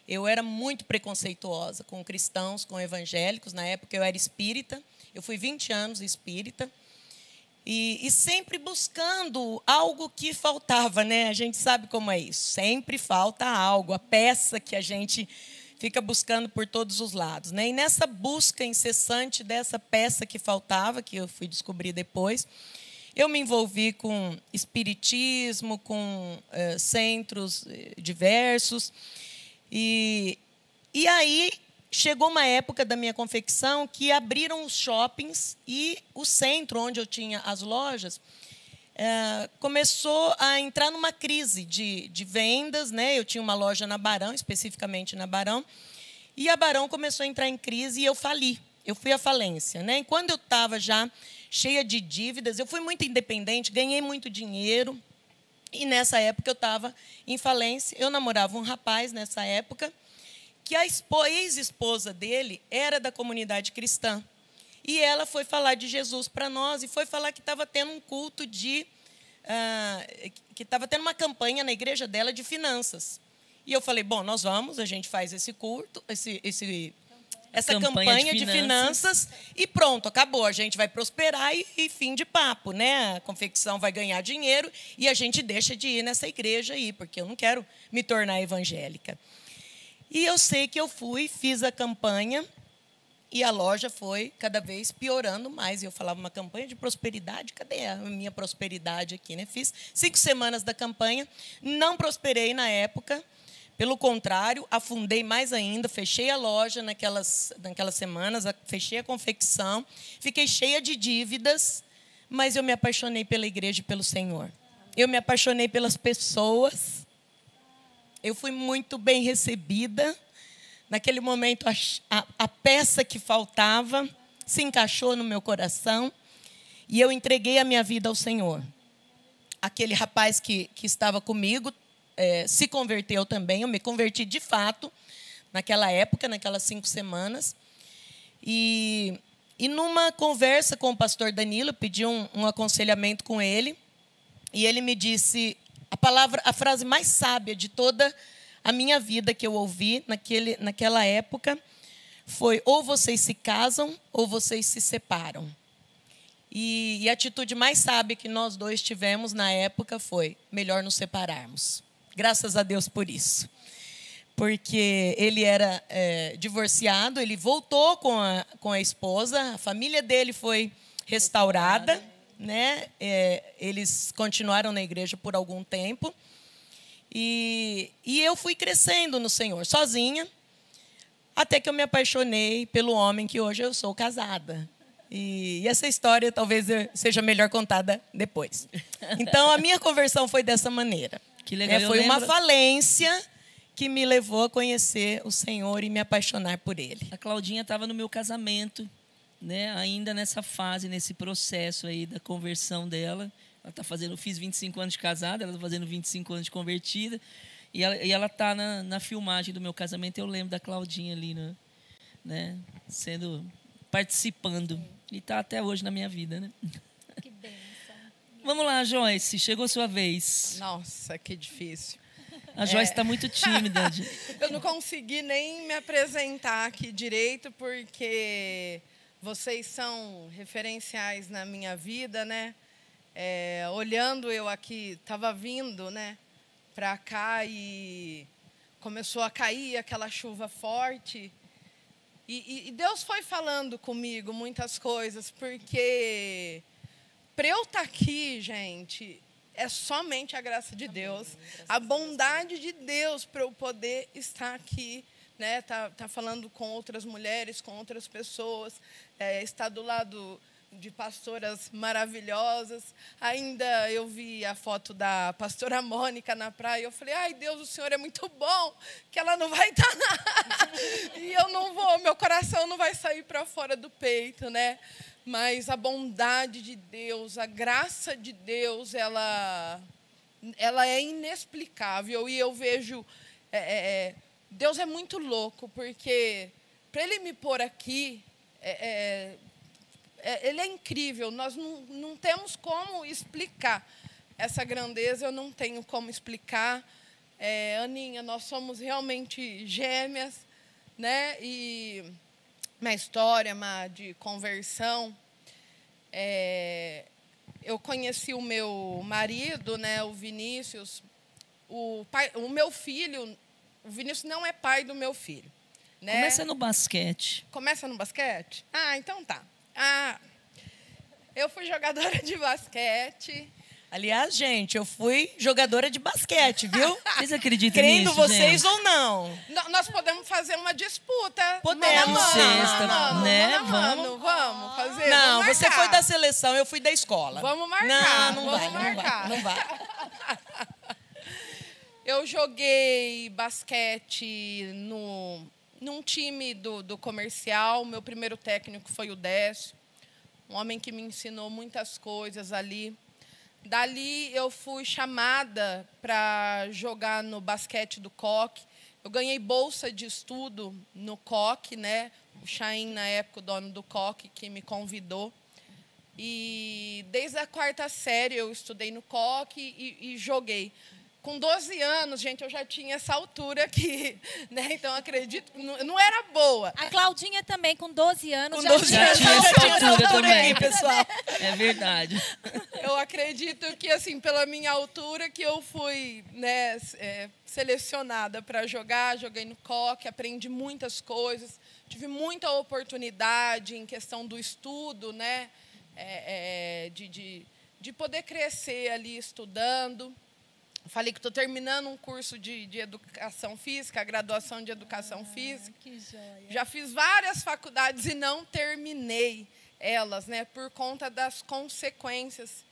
Eu era muito preconceituosa com cristãos, com evangélicos. Na época eu era espírita. Eu fui 20 anos espírita. E, e, sempre buscando algo que faltava, né? A gente sabe como é isso. Sempre falta algo, a peça que a gente fica buscando por todos os lados. Né? E nessa busca incessante dessa peça que faltava, que eu fui descobrir depois, eu me envolvi com espiritismo, com eh, centros eh, diversos. E, e aí chegou uma época da minha confecção que abriram os shoppings e o centro onde eu tinha as lojas é, começou a entrar numa crise de, de vendas. Né? Eu tinha uma loja na Barão, especificamente na Barão, e a Barão começou a entrar em crise e eu fali. Eu fui à falência. Né? E quando eu estava já cheia de dívidas, eu fui muito independente, ganhei muito dinheiro. E nessa época eu estava em falência. Eu namorava um rapaz nessa época, que a ex-esposa dele era da comunidade cristã. E ela foi falar de Jesus para nós e foi falar que estava tendo um culto de. Uh, que estava tendo uma campanha na igreja dela de finanças. E eu falei: bom, nós vamos, a gente faz esse culto, esse, esse, essa campanha, campanha de, finanças. de, finanças. e pronto, acabou. A gente vai prosperar e, e, fim de papo, né? A confecção vai ganhar dinheiro e a gente deixa de ir nessa igreja aí, porque eu não quero me tornar evangélica. E eu sei que eu fui, fiz a campanha e a loja foi cada vez piorando mais. E eu falava uma campanha de prosperidade, cadê a minha prosperidade aqui? Né? Fiz cinco semanas da campanha, não prosperei na época. Pelo contrário, afundei mais ainda, fechei a loja naquelas, naquelas semanas, fechei a confecção, fiquei cheia de dívidas, mas eu me apaixonei pela igreja e pelo Senhor. Eu me apaixonei pelas pessoas. Eu fui muito bem recebida Naquele momento, a, a, a peça que faltava se encaixou no meu coração e eu entreguei a minha vida ao Senhor. Aquele rapaz que, que estava comigo é, se converteu também. Eu me converti de fato naquela época, naquelas cinco semanas. E, e numa conversa com o pastor Danilo, pedi um, um aconselhamento com ele. E ele me disse a palavra, a frase mais sábia de toda a minha vida que eu ouvi naquele, naquela época foi ou vocês se casam ou vocês se separam. E, e, a atitude mais sábia que nós dois tivemos na época foi melhor nos separarmos. Graças a Deus por isso. Porque ele era é, divorciado, ele voltou com a, com a esposa, a família dele foi restaurada, né? É, eles continuaram na igreja por algum tempo. E, e eu fui crescendo no Senhor, sozinha, até que eu me apaixonei pelo homem que hoje eu sou casada. E essa história talvez seja melhor contada depois. Então, a minha conversão foi dessa maneira. Que legal. É, foi uma falência que me levou a conhecer o Senhor e me apaixonar por Ele. A Claudinha estava no meu casamento, né? Ainda nessa fase, nesse processo aí da conversão dela. Ela tá fazendo, fiz 25 anos de casada, ela está fazendo 25 anos de convertida. E ela, e ela tá na, na filmagem do meu casamento. Eu lembro da Claudinha ali, né? né? Sendo participando. E está até hoje na minha vida, né? Vamos lá, Joyce. Chegou a sua vez. Nossa, que difícil. A Joyce está muito tímida. Eu não consegui nem me apresentar aqui direito, porque vocês são referenciais na minha vida, né? É, olhando eu aqui, estava vindo, né, para cá e começou a cair aquela chuva forte. E, e, e Deus foi falando comigo muitas coisas, porque para eu estar tá aqui, gente, é somente a graça de Deus, a bondade de Deus para eu poder estar aqui, né? Tá, tá falando com outras mulheres, com outras pessoas, é, estar do lado de pastoras maravilhosas. Ainda eu vi a foto da pastora Mônica na praia. Eu falei, ai Deus, o Senhor é muito bom, que ela não vai estar tá e eu não vou, meu coração não vai sair para fora do peito, né? Mas a bondade de Deus, a graça de Deus, ela, ela é inexplicável. E eu vejo. É, é, é Deus é muito louco, porque para Ele me pôr aqui, é, é, é, Ele é incrível. Nós não, não temos como explicar essa grandeza, eu não tenho como explicar. Aninha, nós somos realmente gêmeas, né? E minha história uma de conversão, é, eu conheci o meu marido, né, o Vinícius. O, pai, o meu filho, o Vinícius não é pai do meu filho. Né? Começa no basquete. Começa no basquete? Ah, então tá. Ah, eu fui jogadora de basquete. Aliás, gente, eu fui jogadora de basquete, viu? Vocês acreditam Crendo nisso, vocês gente? ou não. N nós podemos fazer uma disputa. Podemos. Mano, Sexta, mano, né? mano, Vamos. vamos fazer. Não, vamos você foi da seleção, eu fui da escola. Vamos marcar. Não, não vamos vai, marcar. não vai, não vai. Eu joguei basquete no, num time do, do comercial. Meu primeiro técnico foi o Décio, um homem que me ensinou muitas coisas ali. Dali eu fui chamada para jogar no basquete do Coque. Eu ganhei bolsa de estudo no Coque, né? O Chain, na época, o dono do Coque, que me convidou. E desde a quarta série eu estudei no Coque e, e joguei. Com 12 anos, gente, eu já tinha essa altura aqui, né? Então acredito que não, não era boa. A Claudinha também, com 12 anos, Com já 12 tinha Já anos tinha já tinha essa altura altura também. aqui, pessoal. É verdade. Eu acredito que, assim, pela minha altura, que eu fui né, é, selecionada para jogar, joguei no coque, aprendi muitas coisas, tive muita oportunidade em questão do estudo, né, é, é, de, de, de poder crescer ali estudando. Falei que estou terminando um curso de, de educação física, a graduação de educação física. Que joia. Já fiz várias faculdades e não terminei elas, né, por conta das consequências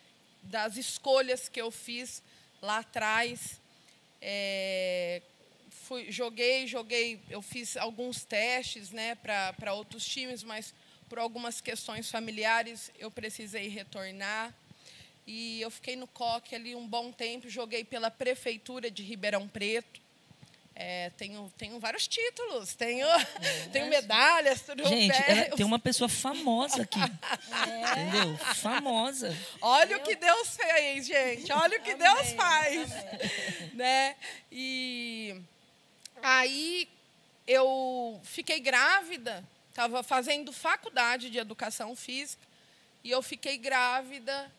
das escolhas que eu fiz lá atrás. É, fui, joguei, joguei, eu fiz alguns testes, né, para outros times, mas por algumas questões familiares eu precisei retornar. E eu fiquei no coque ali um bom tempo, joguei pela prefeitura de Ribeirão Preto. É, tenho, tenho vários títulos, tenho, tenho medalhas, troféus. Gente, ela- tem uma pessoa famosa aqui. Entendeu? Famosa. Olha o que Deus fez, gente. Olha o que Deus faz. Né? E aí eu fiquei grávida, estava fazendo faculdade de educação física, e eu fiquei grávida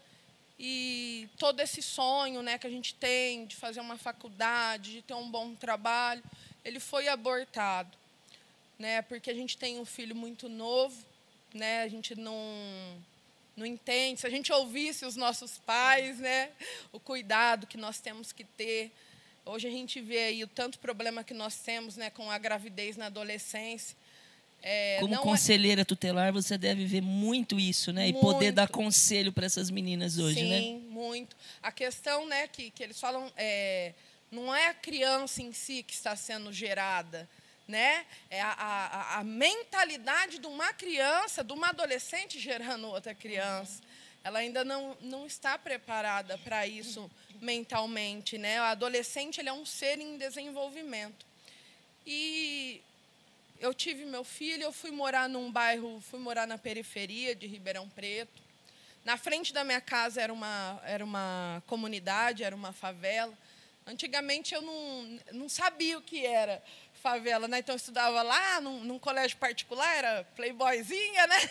e todo esse sonho né, que a gente tem de fazer uma faculdade, de ter um bom trabalho, ele foi abortado. Né, porque a gente tem um filho muito novo, né, a gente não, não entende. Se a gente ouvisse os nossos pais, né, o cuidado que nós temos que ter. Hoje a gente vê aí o tanto problema que nós temos né, com a gravidez na adolescência. É, Como é- conselheira tutelar, você deve ver muito isso, né? E poder Muito. dar conselho para essas meninas hoje, Sim, né? muito. A questão, né, que, que eles falam, é, Não é a criança em si que está sendo gerada, né? É a, a, a mentalidade de uma criança, de uma adolescente gerando outra criança. Ela ainda não, não está preparada para isso mentalmente, né? O adolescente ele é um ser em desenvolvimento. E eu tive meu filho, eu fui morar num bairro, fui morar na periferia de Ribeirão Preto. Na frente da minha casa era uma, era uma comunidade, era uma favela. Antigamente eu não, não sabia o que era favela, né? Então eu estudava lá num, num colégio particular, era playboyzinha, né?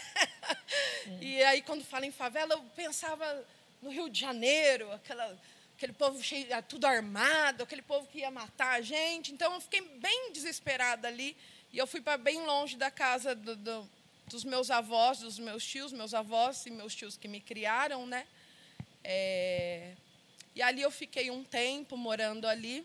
E aí quando fala em favela, eu pensava no Rio de Janeiro, aquela, aquele povo cheio, tudo armado, aquele povo que ia matar a gente. Então eu fiquei bem desesperada ali. E eu fui para bem longe da casa do, do, dos meus avós, dos meus tios, meus avós e meus tios que me criaram, né? É, e ali eu fiquei um tempo morando ali.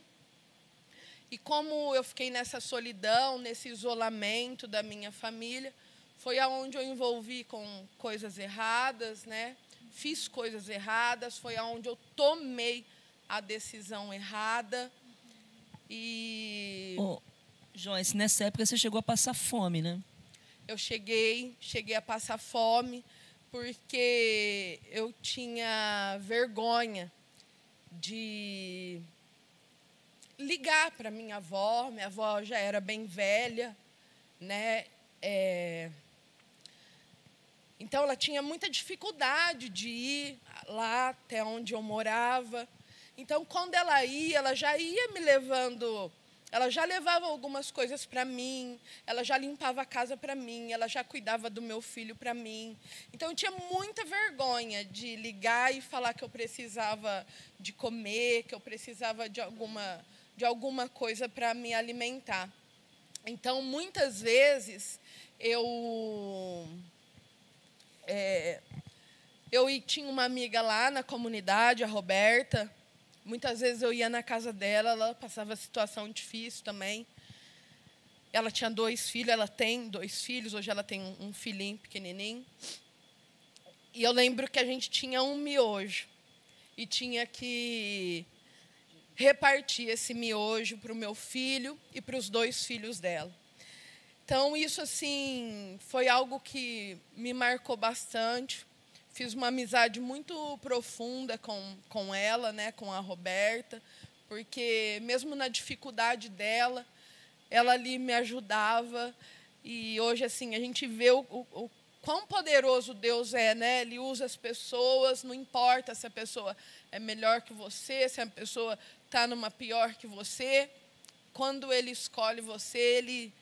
E como eu fiquei nessa solidão, nesse isolamento da minha família, foi aonde eu envolvi com coisas erradas, né? Fiz coisas erradas, foi aonde eu tomei a decisão errada. E oh, Joyce, nessa época você chegou a passar fome, né? Eu cheguei, cheguei a passar fome porque eu tinha vergonha de ligar para minha avó. Minha avó já era bem velha, né? É... Então ela tinha muita dificuldade de ir lá até onde eu morava. Então quando ela ia, ela já ia me levando ela já levava algumas coisas para mim, ela já limpava a casa para mim, ela já cuidava do meu filho para mim. Então eu tinha muita vergonha de ligar e falar que eu precisava de comer, que eu precisava de alguma de alguma coisa para me alimentar. Então muitas vezes eu é, eu tinha uma amiga lá na comunidade, a Roberta, Muitas vezes eu ia na casa dela, ela passava situação difícil também. Ela tinha dois filhos, ela tem dois filhos, hoje ela tem um filhinho pequenininho. E eu lembro que a gente tinha um miojo e tinha que repartir esse miojo para o meu filho e para os dois filhos dela. Então, isso assim foi algo que me marcou bastante fiz uma amizade muito profunda com, com ela, né, com a Roberta, porque mesmo na dificuldade dela, ela ali me ajudava. E hoje assim a gente vê o, o, o quão poderoso Deus é, né? Ele usa as pessoas, não importa se a pessoa é melhor que você, se a pessoa está numa pior que você. Quando Ele escolhe você, Ele,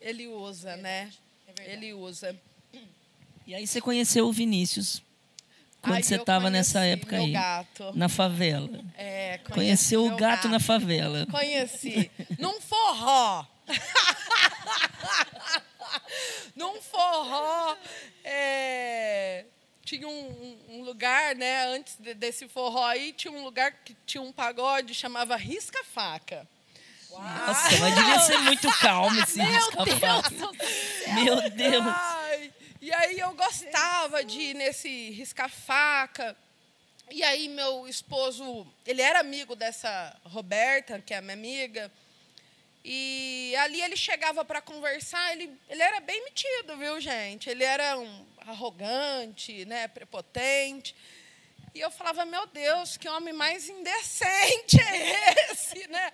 ele usa, é né? É ele usa. E aí você conheceu o Vinícius quando você estava nessa época aí? Gato. Na favela. É, Conheceu o gato, gato, na favela. Conheci. Num forró. Num forró. É, tinha um, um, lugar, né? Antes de, desse forró aí, tinha um lugar que tinha um pagode chamava Risca Faca. Nossa, mas devia ser muito calmo esse risca-faca. Meu Deus. Ai, e aí eu gostava de ir nesse risca-faca. E aí meu esposo, ele era amigo dessa Roberta, que é a minha amiga. E ali ele chegava para conversar, ele, ele era bem metido, viu, gente? Ele era um arrogante, né, prepotente. E eu falava, meu Deus, que homem mais indecente é esse, né?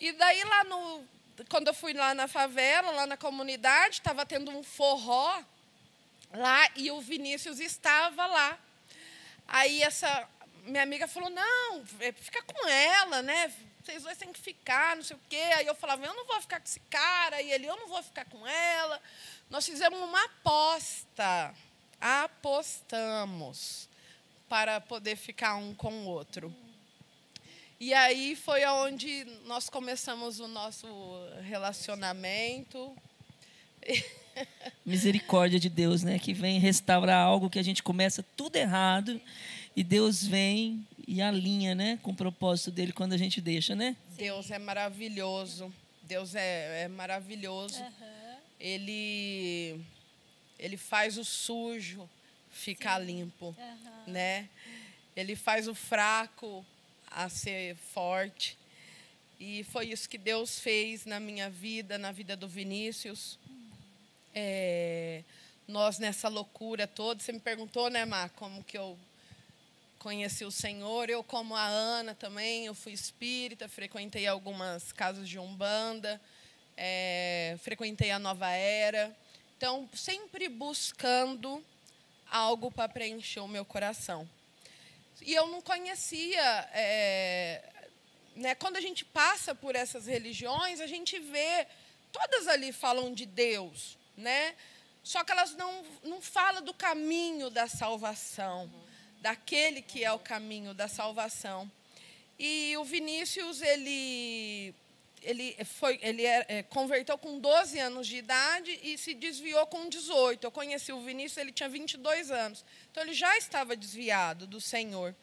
E daí lá no quando eu fui lá na favela, lá na comunidade, estava tendo um forró lá e o Vinícius estava lá. Aí essa minha amiga falou: "Não, é, fica com ela, né? Vocês dois têm que ficar, não sei o quê". Aí eu falava: "Eu não vou ficar com esse cara". E ele: "Eu não vou ficar com ela". Nós fizemos uma aposta. Apostamos para poder ficar um com o outro. E aí foi onde nós começamos o nosso relacionamento. Misericórdia de Deus, né? Que vem restaurar algo que a gente começa tudo errado e Deus vem e alinha, né? Com o propósito dele quando a gente deixa, né? Deus é maravilhoso. Deus é, é maravilhoso. Uhum. Ele, ele faz o sujo ficar Sim. limpo, uhum. né? Ele faz o fraco a ser forte. E foi isso que Deus fez na minha vida, na vida do Vinícius. É, nós nessa loucura toda, você me perguntou, né, Mar, como que eu conheci o Senhor. Eu, como a Ana também, eu fui espírita, frequentei algumas casas de umbanda, é, frequentei a Nova Era. Então, sempre buscando algo para preencher o meu coração. E eu não conhecia. É, né, quando a gente passa por essas religiões, a gente vê. Todas ali falam de Deus, né? Só que elas não, não falam do caminho da salvação, daquele que é o caminho da salvação. E o Vinícius, ele ele, foi, ele é, é, converteu com 12 anos de idade e se desviou com 18. Eu conheci o Vinícius, ele tinha 22 anos. Então, ele já estava desviado do Senhor.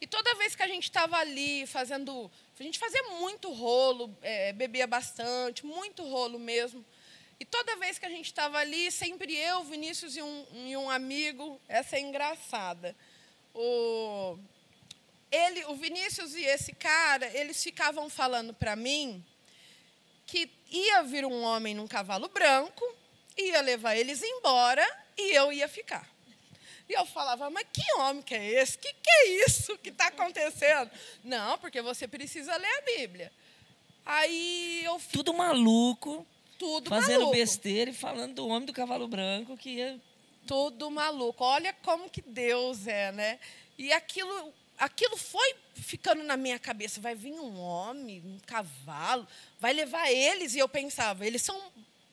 E toda vez que a gente estava ali fazendo. A gente fazia muito rolo, é, bebia bastante, muito rolo mesmo. E toda vez que a gente estava ali, sempre eu, Vinícius e um, e um amigo, essa é engraçada. O, ele, o Vinícius e esse cara, eles ficavam falando para mim que ia vir um homem num cavalo branco, ia levar eles embora e eu ia ficar. E eu falava, mas que homem que é esse? Que que é isso que está acontecendo? Não, porque você precisa ler a Bíblia. Aí eu tudo maluco, tudo fazendo maluco. besteira e falando do homem do cavalo branco que ia tudo maluco. Olha como que Deus é, né? E aquilo aquilo foi ficando na minha cabeça. Vai vir um homem, um cavalo, vai levar eles. E eu pensava, eles são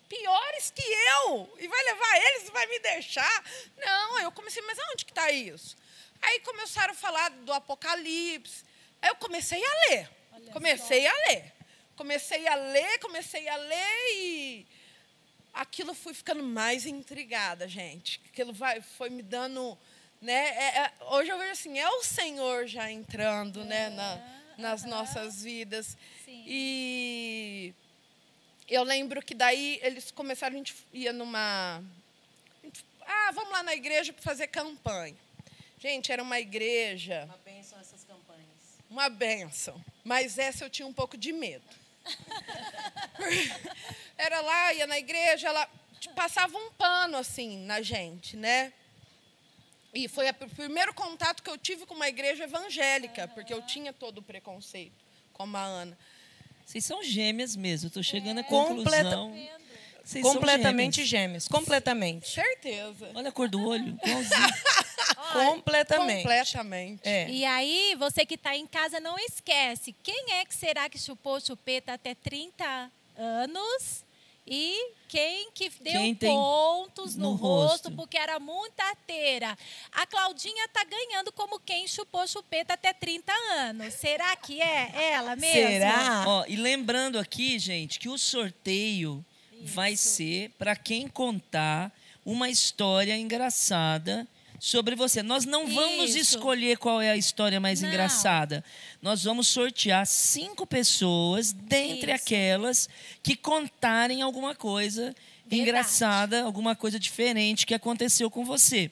piores que eu. E vai levar eles e vai me deixar. Não, eu comecei, mas aonde que está isso? Aí começaram a falar do Apocalipse. Aí eu comecei a ler. Olha comecei só. a ler. Comecei a ler, comecei a ler e aquilo fui ficando mais intrigada, gente. Aquilo vai, foi me dando né? É, é, hoje eu vejo assim, é o Senhor já entrando né, na, nas nossas vidas. Sim. E eu lembro que daí eles começaram, a gente ia numa. Ah, vamos lá na igreja para fazer campanha. Gente, era uma igreja. Uma benção essas campanhas. Uma benção. Mas essa eu tinha um pouco de medo. era lá, ia na igreja, ela passava um pano assim na gente, né? E foi o primeiro contato que eu tive com uma igreja evangélica, uhum. porque eu tinha todo o preconceito, como a Ana. Vocês são gêmeas mesmo, estou chegando é. à conclusão. Vocês completamente gêmeas. gêmeas. Completamente. Certeza. Olha a cor do olho. completamente. Completamente. É. E aí, você que está em casa, não esquece. Quem é que será que chupou chupeta até 30 anos? E quem que deu quem pontos no, no rosto, rosto, porque era muita teira. A Claudinha tá ganhando como quem chupou chupeta até 30 anos. Será que é ela mesmo? Será? Ó, e lembrando aqui, gente, que o sorteio Isso. vai ser para quem contar uma história engraçada sobre você. Nós não vamos Isso. escolher qual é a história mais não. engraçada. Nós vamos sortear cinco pessoas dentre Isso. aquelas que contarem alguma coisa Verdade. engraçada, alguma coisa diferente que aconteceu com você.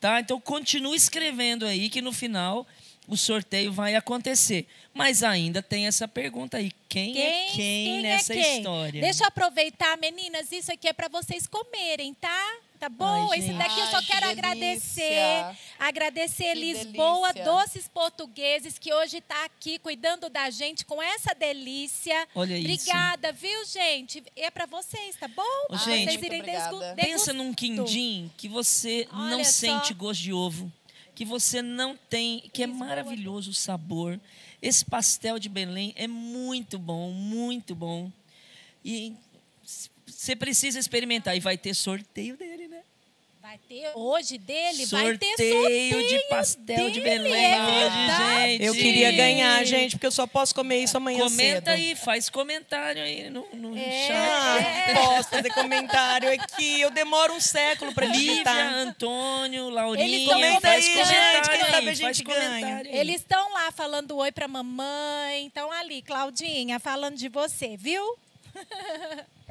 Tá? Então continue escrevendo aí que no final o sorteio vai acontecer. Mas ainda tem essa pergunta aí: quem, é quem é quem, quem nessa é quem? história? Deixa eu aproveitar, meninas, isso aqui é para vocês comerem, tá? Tá bom? Ai, Esse daqui eu só Ai, quero que agradecer. Agradecer que Lisboa delícia. Doces Portugueses, que hoje está aqui cuidando da gente com essa delícia. Olha Obrigada, isso. viu, gente? É para vocês, tá bom? Ô, gente, vocês irem Pensa num quindim que você Olha não só. sente gosto de ovo. Que você não tem, que é maravilhoso o sabor. Esse pastel de Belém é muito bom, muito bom. E você precisa experimentar. E vai ter sorteio dele? Vai ter hoje dele, sorteio vai ter sorteio de pastel dele, de Belém é gente. Eu queria ganhar, gente, porque eu só posso comer isso amanhã Comenta cedo. aí, faz comentário aí no, no é, chat. É. Posso fazer comentário aqui. Eu demoro um século para digitar. Lívia, Antônio, Laurinha, Eles faz aí, comentário gente, aí, a gente ganha. Eles estão lá falando oi para mamãe. Então ali, Claudinha, falando de você, viu?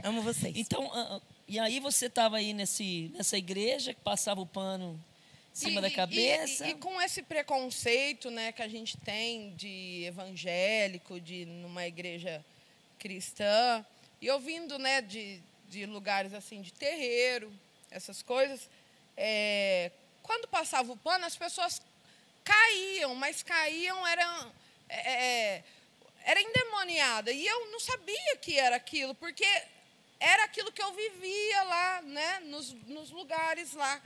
Amo vocês. Então, uh, e aí você estava aí nesse, nessa igreja que passava o pano cima E- da e- cabeça. E, e com esse preconceito né, que a gente tem de evangélico, de numa igreja cristã, e ouvindo né, de, de lugares assim de terreiro, essas coisas, é, quando passava o pano, as pessoas caíam, mas caíam, eram. é, é, era endemoniada. E eu não sabia que era aquilo, porque era aquilo que eu vivia lá, né, nos, nos lugares lá.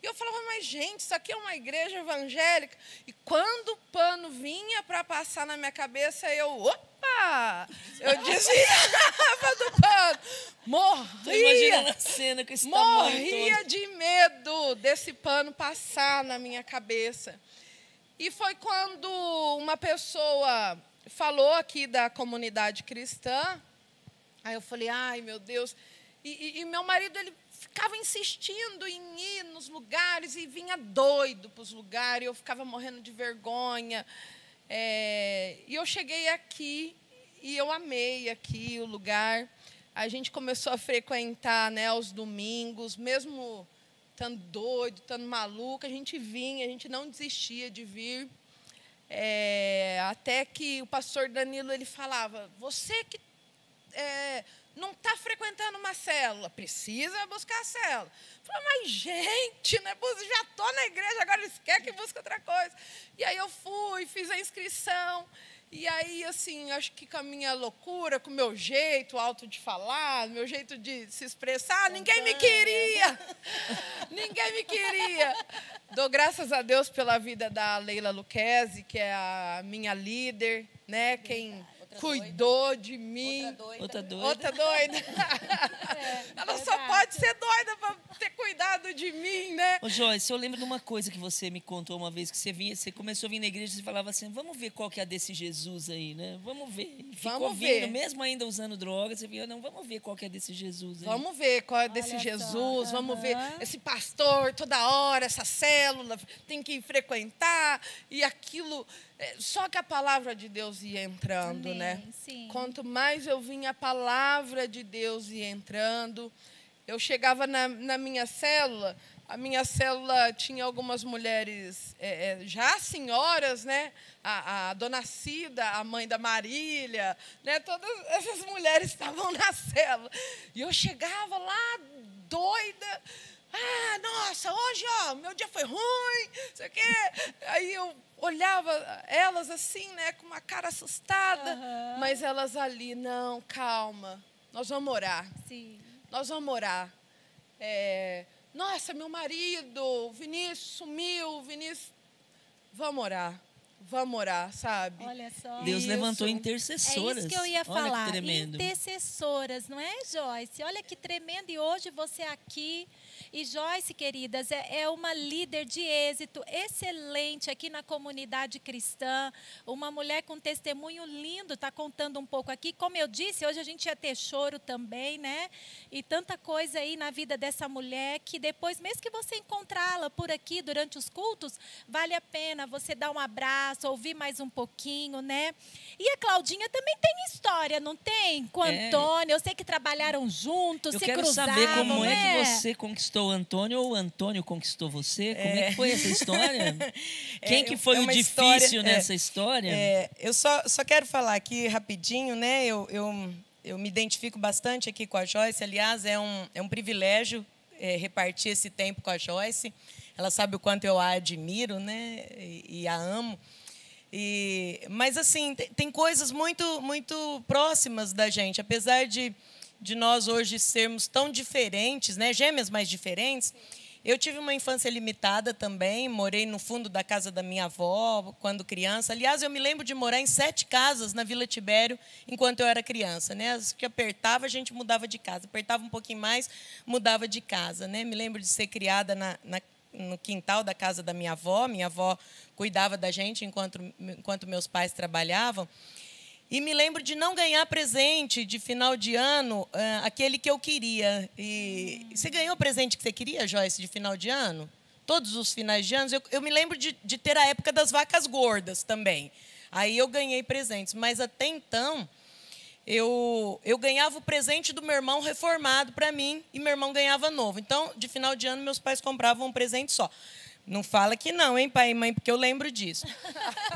E eu falava, mas gente, isso aqui é uma igreja evangélica. E quando o pano vinha para passar na minha cabeça, eu, opa! Eu desviava do pano. Morria. a cena com esse Morria de medo desse pano passar na minha cabeça. E foi quando uma pessoa falou aqui da comunidade cristã. Aí eu falei, ai meu Deus. E, e- e meu marido, ele ficava insistindo em ir nos lugares e vinha doido para os lugares. Eu ficava morrendo de vergonha. É, e eu cheguei aqui e eu amei aqui o lugar. A gente começou a frequentar né, aos domingos, mesmo estando doido, estando maluco, a gente vinha, a gente não desistia de vir. É, até que o pastor Danilo ele falava: você que é, não está frequentando uma célula, precisa buscar a célula. Falei, mas gente, né, já estou na igreja, agora eles querem que busque outra coisa. E aí eu fui, fiz a inscrição. E aí, assim, acho que com a minha loucura, com o meu jeito alto de falar, meu jeito de se expressar, ninguém me queria. ninguém me queria. Dou graças a Deus pela vida da Leila Luquezzi, que é a minha líder, né? Quem cuidou de mim. Outra doida. Outra doida. Ela só pode ser doida para ter cuidado de mim, né? Ô, Joyce, eu lembro de uma coisa que você me contou uma vez, que você vinha, você começou a vir na igreja e falava assim, vamos ver qual que é a desse Jesus aí, né? Vamos ver. E Ficou Vamos vindo, ver. mesmo ainda usando drogas, você vinha, não, vamos ver qual que é desse Jesus aí. Vamos ver qual é desse Olha só, Jesus, vamos ver esse pastor toda hora, essa célula, tem que frequentar e aquilo. É, Só que a palavra de Deus ia entrando, Amém, né? sim. Quanto mais eu vinha a palavra de Deus ia entrando, eu chegava na, na minha célula, a minha célula tinha algumas mulheres é, é, já senhoras, né? A, a dona Cida, a mãe da Marília, né? Todas essas mulheres estavam na célula. E eu chegava lá doida. Ah, nossa, hoje, ó, meu dia foi ruim, sei o quê. Aí eu olhava elas assim, né, com uma cara assustada, Aham. mas elas ali, não, calma, nós vamos orar Sim. nós vamos orar. É, nossa, meu marido, o Vinícius sumiu, o Vinícius. Vamos orar, vamos orar, sabe? Olha só. Deus Isso. levantou É intercessoras. isso que eu ia Olha falar. Intercessoras, não é, Joyce? Olha que tremendo. E hoje você aqui. E Joyce, queridas, é, é uma líder de êxito excelente aqui na comunidade cristã. Uma mulher com testemunho lindo, está contando um pouco aqui. Como eu disse, hoje a gente ia ter choro também, né? E tanta coisa aí na vida dessa mulher que depois, mesmo que você encontrá-la por aqui durante os cultos, vale a pena você dar um abraço, ouvir mais um pouquinho, né? E a Claudinha também tem história, não tem? Com o É. Antônio, eu sei que trabalharam juntos, Eu se quero cruzavam, saber como é né? que você conquistou o Antônio ou o Antônio conquistou você. Como é, que foi essa história? Quem que foi é o difícil história- é, nessa história? É, eu só, só quero falar aqui rapidinho, né? Eu, eu, eu me identifico bastante aqui com a Joyce. Aliás, é um, é um privilégio é, repartir esse tempo com a Joyce. Ela sabe o quanto eu a admiro, né? E, e a amo. E, mas assim tem, tem coisas muito muito próximas da gente, apesar de, de nós hoje sermos tão diferentes, né? Gêmeas mais diferentes. Eu tive uma infância limitada também, morei no fundo da casa da minha avó quando criança. Aliás, eu me lembro de morar em sete casas na Vila Tibério enquanto eu era criança. Né? As que apertava, a gente mudava de casa. Apertava um pouquinho mais, mudava de casa. Né? Me lembro de ser criada na, na, no quintal da casa da minha avó. Minha avó cuidava da gente enquanto, enquanto meus pais trabalhavam. E me lembro de não ganhar presente de final de ano, ah, aquele que eu queria. E você ganhou o presente que você queria, Joyce, de final de ano? Todos os finais de ano? Eu, eu me lembro de, de ter a época das vacas gordas também. Aí eu ganhei presentes. Mas até então, eu, eu ganhava o presente do meu irmão reformado para mim e meu irmão ganhava novo. Então, de final de ano, meus pais compravam um presente só. Não fala que não, hein, pai e mãe, porque eu lembro disso.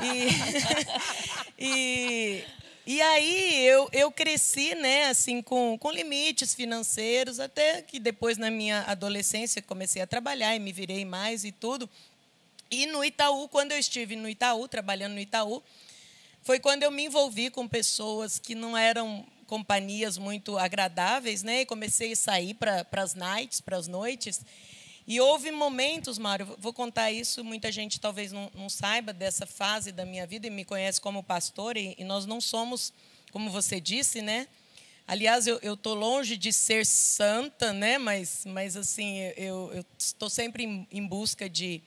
E, e, e aí eu, eu cresci, né, assim, com, com limites financeiros, até que depois, na minha adolescência, comecei a trabalhar e me virei mais e tudo. E no Itaú, quando eu estive no Itaú, trabalhando no Itaú, foi quando eu me envolvi com pessoas que não eram companhias muito agradáveis, né? E comecei a sair para as nights, para as noites. E houve momentos, Mário, vou contar isso, muita gente talvez não, não, saiba dessa fase da minha vida e me conhece como pastor, e, e nós não somos, como você disse, né? Aliás, eu estou longe de ser santa, né? Mas, mas assim, eu estou sempre em, em busca de,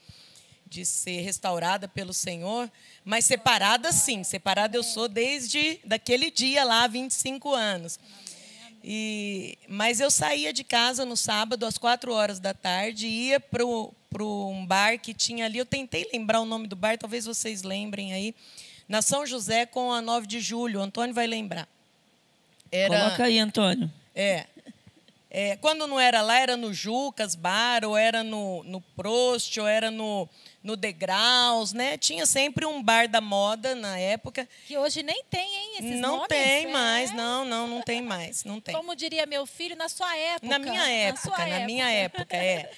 de ser restaurada pelo Senhor, mas separada sim, separada eu sou desde daquele dia lá, 25 anos. E, mas eu saía de casa no sábado, às quatro horas da tarde, ia para um bar que tinha ali. Eu tentei lembrar o nome do bar, talvez vocês lembrem aí. Na São José, com a 9 de julho. O Antônio vai lembrar. Era, Coloca aí, Antônio. É. é. Quando não era lá, era no Jucas Bar, ou era no, no Prost, ou era no, no Degraus, né? Tinha sempre um bar da moda na época. Que hoje nem tem, hein? Esses não nomes, tem é? mais, não, não, não tem mais, não tem. Como diria meu filho, na sua época. Na minha época, na, na época. minha época, é.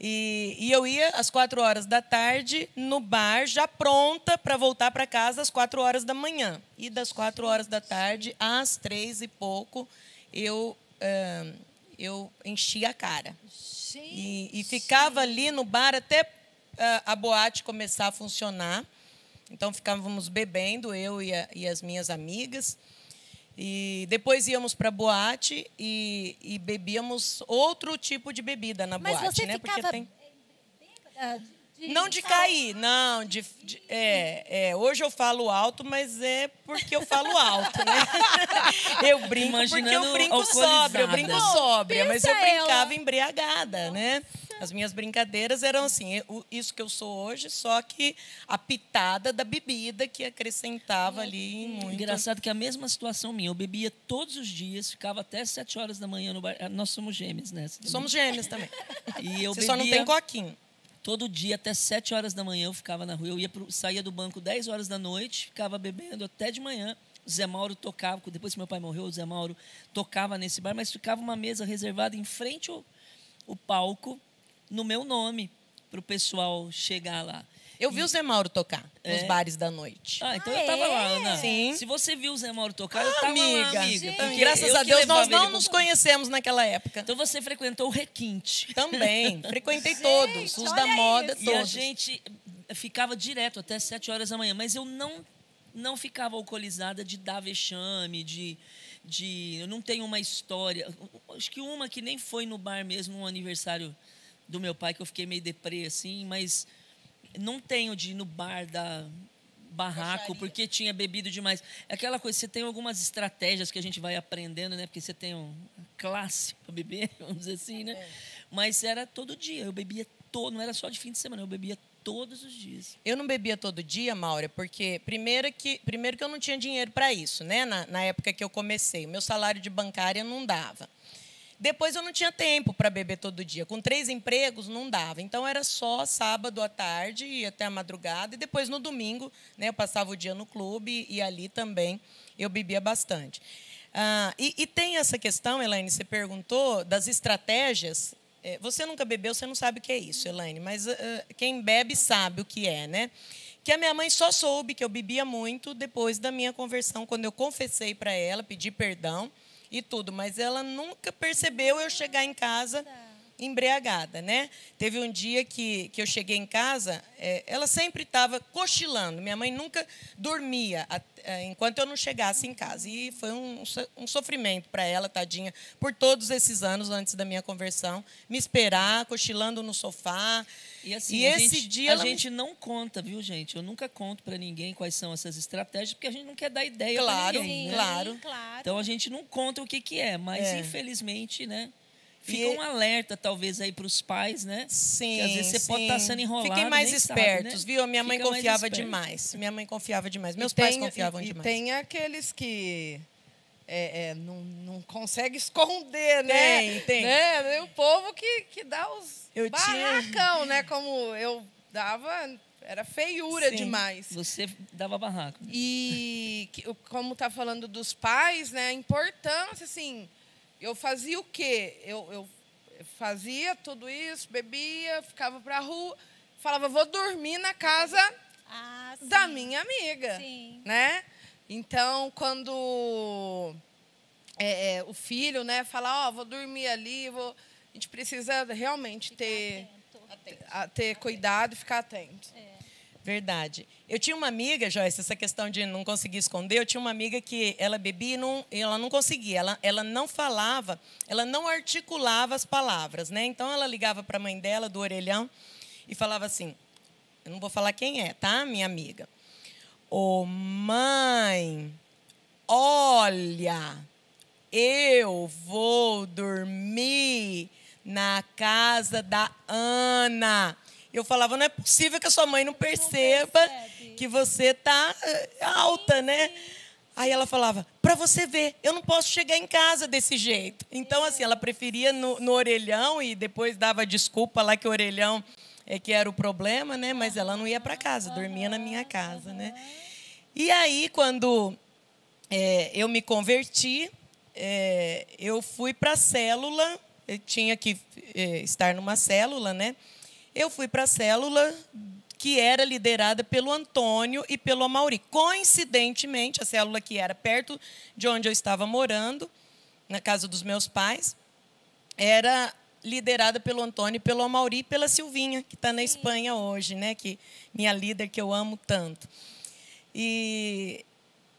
E, e, eu ia às quatro horas da tarde no bar, já pronta para voltar para casa às quatro horas da manhã. E das quatro horas da tarde às três e pouco, eu, uh, eu enchia a cara. E, e, ficava ali no bar até a boate começar a funcionar. Então ficávamos bebendo, eu e, a, e as minhas amigas. E depois íamos para a boate e, e, bebíamos outro tipo de bebida na Mas boate, você né? Ficava Porque tem de não de cair, não. De, de, é, é, hoje eu falo alto, mas é porque eu falo alto, né? Eu brinco Imaginando porque eu brinco sóbria, eu brinco sóbria, mas eu brincava ela. embriagada, né? As minhas brincadeiras eram assim, isso que eu sou hoje, só que a pitada da bebida que acrescentava ali muito. Engraçado que a mesma situação minha. Eu bebia todos os dias, ficava até sete horas da manhã no bar. Ah, Nós somos gêmeos, né? Somos gêmeos também. E eu Você só não bebia tem coquinho. todo dia até sete horas da manhã. Eu ficava na rua. Eu ia pro, saía do banco 10 horas da noite, ficava bebendo até de manhã. O Zé Mauro tocava, depois que meu pai morreu, o Zé Mauro tocava nesse bar, mas ficava uma mesa reservada em frente ao, ao palco, no meu nome, para o pessoal chegar lá. Eu vi o Zé Mauro tocar nos É. bares da noite. Ah, então Ah, eu tava é? lá, Ana. Sim. Se você viu o Zé Mauro tocar, eu tava amiga, lá, amiga. Porque graças a Deus nós não nos conhecemos naquela época. Então você frequentou o requinte. Também. Frequentei todos, os da moda isso. E a todos. gente ficava direto até 7 horas da manhã, mas eu não não ficava alcoolizada de dar vexame, de de eu não tenho uma história, acho que uma que nem foi no bar mesmo, no aniversário do meu pai que eu fiquei meio deprê assim, mas não tenho de ir no bar da barraco porque tinha bebido demais. É aquela coisa, você tem algumas estratégias que a gente vai aprendendo, né? Porque você tem um classe para beber, vamos dizer assim, né? Mas era todo dia, eu bebia todo, não era só de fim de semana, eu bebia todos os dias. Eu não bebia todo dia, Maura, porque primeiro que, primeiro que eu não tinha dinheiro para isso, né? Na, na época que eu comecei. O meu salário de bancária não dava. Depois eu não tinha tempo para beber todo dia. Com três empregos, não dava. Então era só sábado à tarde e até a madrugada. E depois no domingo, né, eu passava o dia no clube e ali também eu bebia bastante. Ah, e, e tem essa questão, Elaine, você perguntou, das estratégias. É, você nunca bebeu, você não sabe o que é isso, Elaine, mas ah, quem bebe sabe o que é, né? Que a minha mãe só soube que eu bebia muito depois da minha conversão, quando eu confessei para ela, pedi perdão e tudo, mas ela nunca percebeu eu chegar em casa embriagada, né? Teve um dia que, que eu cheguei em casa, é, ela sempre estava cochilando. Minha mãe nunca dormia at- é, enquanto eu não chegasse em casa. E foi um, um sofrimento para ela, tadinha, por todos esses anos antes da minha conversão, me esperar, cochilando no sofá. E assim, E a, esse gente, dia a ela me- gente não conta, viu, gente? Eu nunca conto para ninguém quais são essas estratégias, porque a gente não quer dar ideia Claro, ninguém, né? claro. claro. Então a gente não conta o que, que é, mas É. infelizmente, né? E Fica um alerta, talvez, aí para os pais, né? Sim, Que às vezes você pode estar sim. sendo enrolado. Fiquem mais nem sabe, espertos, né? viu? A minha mãe Fica confiava demais. Minha mãe confiava demais. Meus E pais tem- confiavam e, demais. E tem aqueles que é, é, não, não consegue esconder, né? Tem, tem. Né? O povo que, que dá os Eu tinha- barracão, né? Como eu dava. Era feiura Sim. demais. Você dava barraco. né? E como tá falando dos pais, né? A importância, assim, eu fazia o quê? Eu, eu fazia tudo isso, bebia, ficava pra rua, falava, vou dormir na casa Ah, da minha amiga. Sim. Né? Então, quando é, é, o filho né, fala, ó, vou dormir ali, vou... a gente precisa realmente ter, a- ter cuidado e ficar atento. Verdade. Eu tinha uma amiga, Joyce, essa questão de não conseguir esconder, eu tinha uma amiga que ela bebia e não, ela não conseguia, ela, ela não falava, ela não articulava as palavras, né? Então ela ligava para a mãe dela do orelhão e falava assim, eu não vou falar quem é, tá, minha amiga? Ô mãe, olha, eu vou dormir na casa da Ana. Eu falava, não é possível que a sua mãe não perceba percebe. que você tá eh, alta, né? Aí ela falava, para você ver, eu não posso chegar em casa desse jeito. Então, assim, ela preferia no, no orelhão e depois dava desculpa lá que o orelhão é que era o problema, né? Mas ela não ia para casa, dormia na minha casa, né? E aí, quando é, eu me converti, é, eu fui para a célula, eu tinha que é, estar numa célula, né? Eu fui para a célula que era liderada pelo Antônio e pelo Amauri. Coincidentemente, a célula que era perto de onde eu estava morando, na casa dos meus pais, era liderada pelo Antônio pelo Amauri e pela Silvinha, que está na Espanha hoje, né? Que minha líder que eu amo tanto. E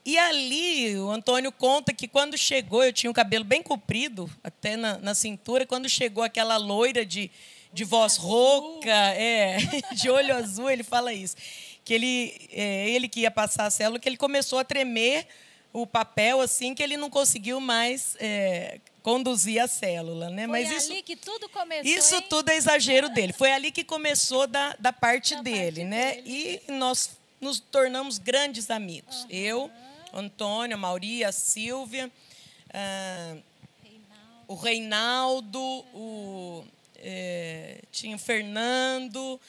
e ali o Antônio conta que quando chegou, eu tinha o cabelo bem comprido, até na, na cintura, quando chegou aquela loira de, de voz rouca, é, de olho azul, ele fala isso. Que ele, é, ele que ia passar a célula, que ele começou a tremer o papel assim, que ele não conseguiu mais é, conduzir a célula. Né? Foi Mas ali isso, que tudo começou. isso hein? tudo é exagero dele. Foi ali que começou da, da parte Da dele, parte né? dele. E nós nos tornamos grandes amigos. Eu, Antônio, a Mauri, a Silvia, ah, o Reinaldo, o, eh, tinha o Fernando